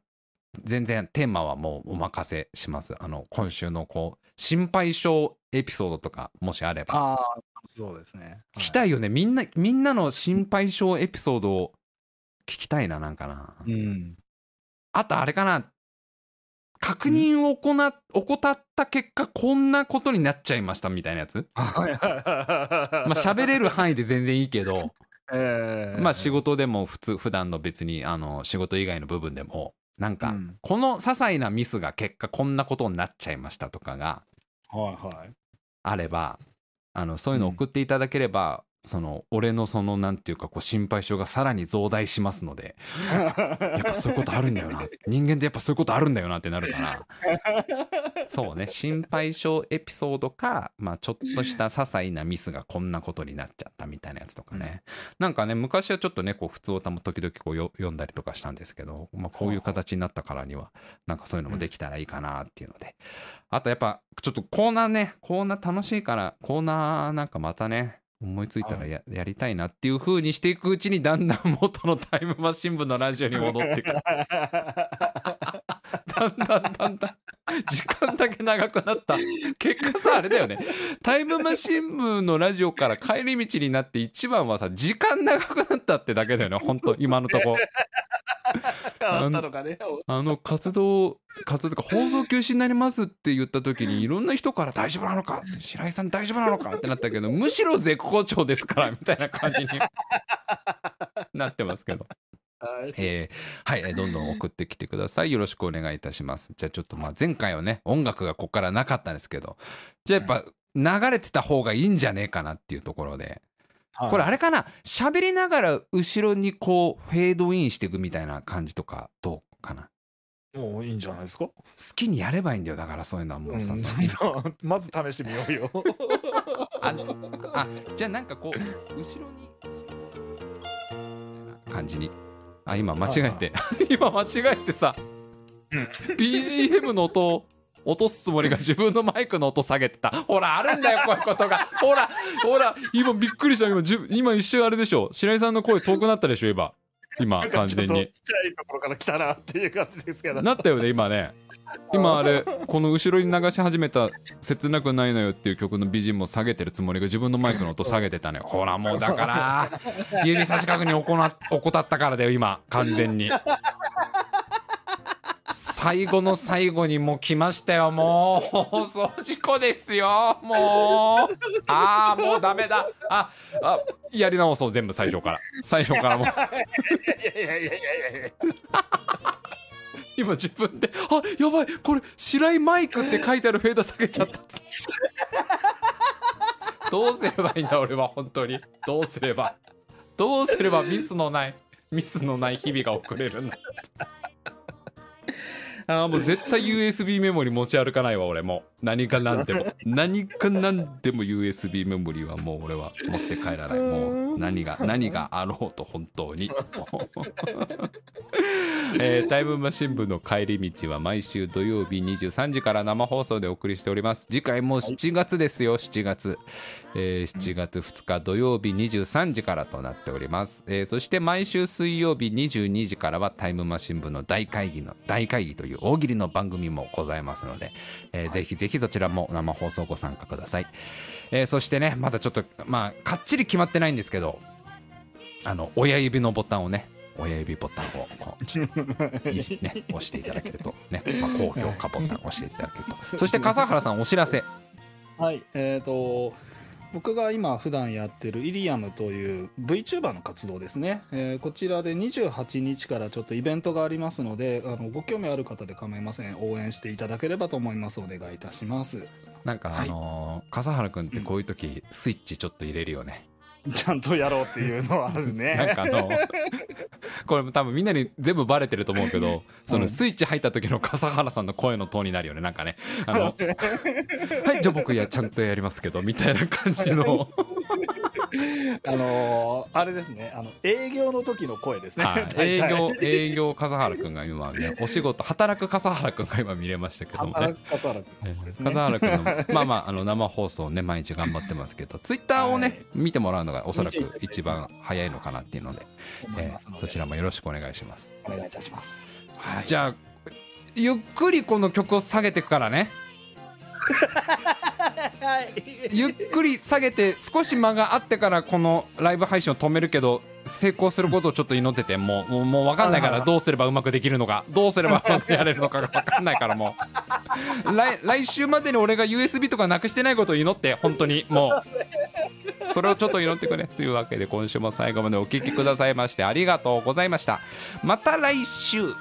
全然テーマはもうお任せします。あの今週のこう心配性エピソードとかもしあれば。ああそうですね。聞きたいよね。みんなみんなの心配性エピソードを聞きたいななんかな。うん。あとあれかな。確認を行っ怠った結果こんなことになっちゃいましたみたいなやつ。まあ喋れる範囲で全然いいけど。ええまあ仕事でも普通普段の別にあの仕事以外の部分でもなんかうん。この些細なミスが結果こんなことになっちゃいましたとかがはいはい。あればあのそういうの送っていただければ、その俺のそのなんていうかこう心配性がさらに増大しますので やっぱそういうことあるんだよな。人間ってやっぱそういうことあるんだよなってなるから。そうね。心配性エピソードか、まあ、ちょっとした些細なミスがこんなことになっちゃったみたいなやつとかね、なんかね昔はちょっとねこう普通歌も時々こうよ読んだりとかしたんですけど、まあ、こういう形になったからにはなんかそういうのもできたらいいかなっていうので、あとやっぱちょっとコーナーねコーナー楽しいからコーナーなんかまたね思いついたらや,、やりたいなっていう風にしていくうちにだんだん元のタイムマシン部のラジオに戻っていく だんだんだんだん。時間だけ長くなった。結果さあれだよね。タイムマシン部のラジオから帰り道になって一番はさ時間長くなったってだけだよね。本当今のとこ。変わったのかねあの活動活動とか放送休止になりますって言った時にいろんな人から大丈夫なのか白井さん大丈夫なのかってなったけどむしろ絶好調ですからみたいな感じになってますけどはい。えーはい、えーどんどん送ってきてください。よろしくお願いいたします。じゃあちょっとまあ前回はね、音楽がここからなかったんですけど、じゃあやっぱ流れてた方がいいんじゃねえかなっていうところで、これあれかな、喋りながら後ろにこうフェードインしていくみたいな感じとかどうかな？もういいんじゃないですか、好きにやればいいんだよ。だからそういうのはもうさ、さうん、まず試してみようよ。あ あじゃあなんかこう後ろに感じにあ今間違えて。今間違えてさ。BGM の音を落とすつもりが自分のマイクの音下げてた。ほらあるんだよこういうことが。ほらほら今びっくりした今今一瞬あれでしょ。白井さんの声遠くなったでしょ今。今完全に。ちっちゃいところから来たなっていう感じですけど。なったよね今ね 今あれこの後ろに流し始めた「切なくないのよ」っていう曲の BGM を下げてるつもりが自分のマイクの音下げてたのよ。ほらもうだから指差し確認怠ったからだよ今。完全に。最後の最後にもう来ましたよ。もう放送事故ですよ。もう。ああもうダメだ。ああやり直そう全部最初から。最初からもう。いやいやいやいやいや今自分で「あやばいこれ白井マイク」って書いてあるフェード下げちゃった。どうすればいいんだ俺は本当に。どうすれば。どうすればミスのないミスのない日々が送れるんだ あーもう絶対 USB メモリ持ち歩かないわ俺も。う何かなんでも。何かなんでも USB メモリはもう俺は持って帰らない。もう何が 何があろうと本当に。えータイムマシン部の帰り道は毎週土曜日23時から生放送でお送りしております。次回もう7月ですよ7月、えー7月2日土曜日23時からとなっております、えーそして毎週水曜日22時からはタイムマシン部の大会議の大会議という大喜利の番組もございますので、えーぜひぜひそちらも生放送ご参加ください、えーそしてねまだちょっとまあかっちり決まってないんですけどあの親指のボタンをね親指ボタンをこう ね押していただけるとね、まあ、高評価ボタンを押していただけると。そして笠原さんお知らせ。はいえっ、と僕が今普段やってるイリアムという VTuber の活動ですね、えーこちらで28日からちょっとイベントがありますのであのご興味ある方で構いません。応援していただければと思います。お願いいたしますなんかあのー笠原君ってこういう時スイッチちょっと入れるよね、ちゃんとやろうっていうのはある なんねかあのこれも多分みんなに全部バレてると思うけどそうのんスイッチ入った時の笠原さんの声のトーンになるよね。なんかね。あの はいじゃあ僕いやちゃんとやりますけどみたいな感じの あのーあれですね。あの営業の時の声ですね、はい。営業営業笠原くんが今ね お仕事働く笠原くんが今見れましたけどもね。働く笠原君ね。笠原君のまあまああの生放送ね毎日頑張ってますけどツイッターをね、はい。見てもらうのがおそらく一番早いのかなっていうので、ので。ーそちらもよろしくお願いします。お願いいたします。はい。じゃあゆっくりこの曲を下げていくからね。はい ゆっくり下げて少し間があってからこのライブ配信を止めるけど成功することをちょっと祈っててもうもうもう分かんないからどうすればうまくできるのかどうすればうまくやれるのかが分かんないからもう。来来週までに俺が USB とかなくしてないことを祈って本当にもう。それをちょっと祈ってくれというわけで今週も最後までお聴きくださいましてありがとうございました。また来週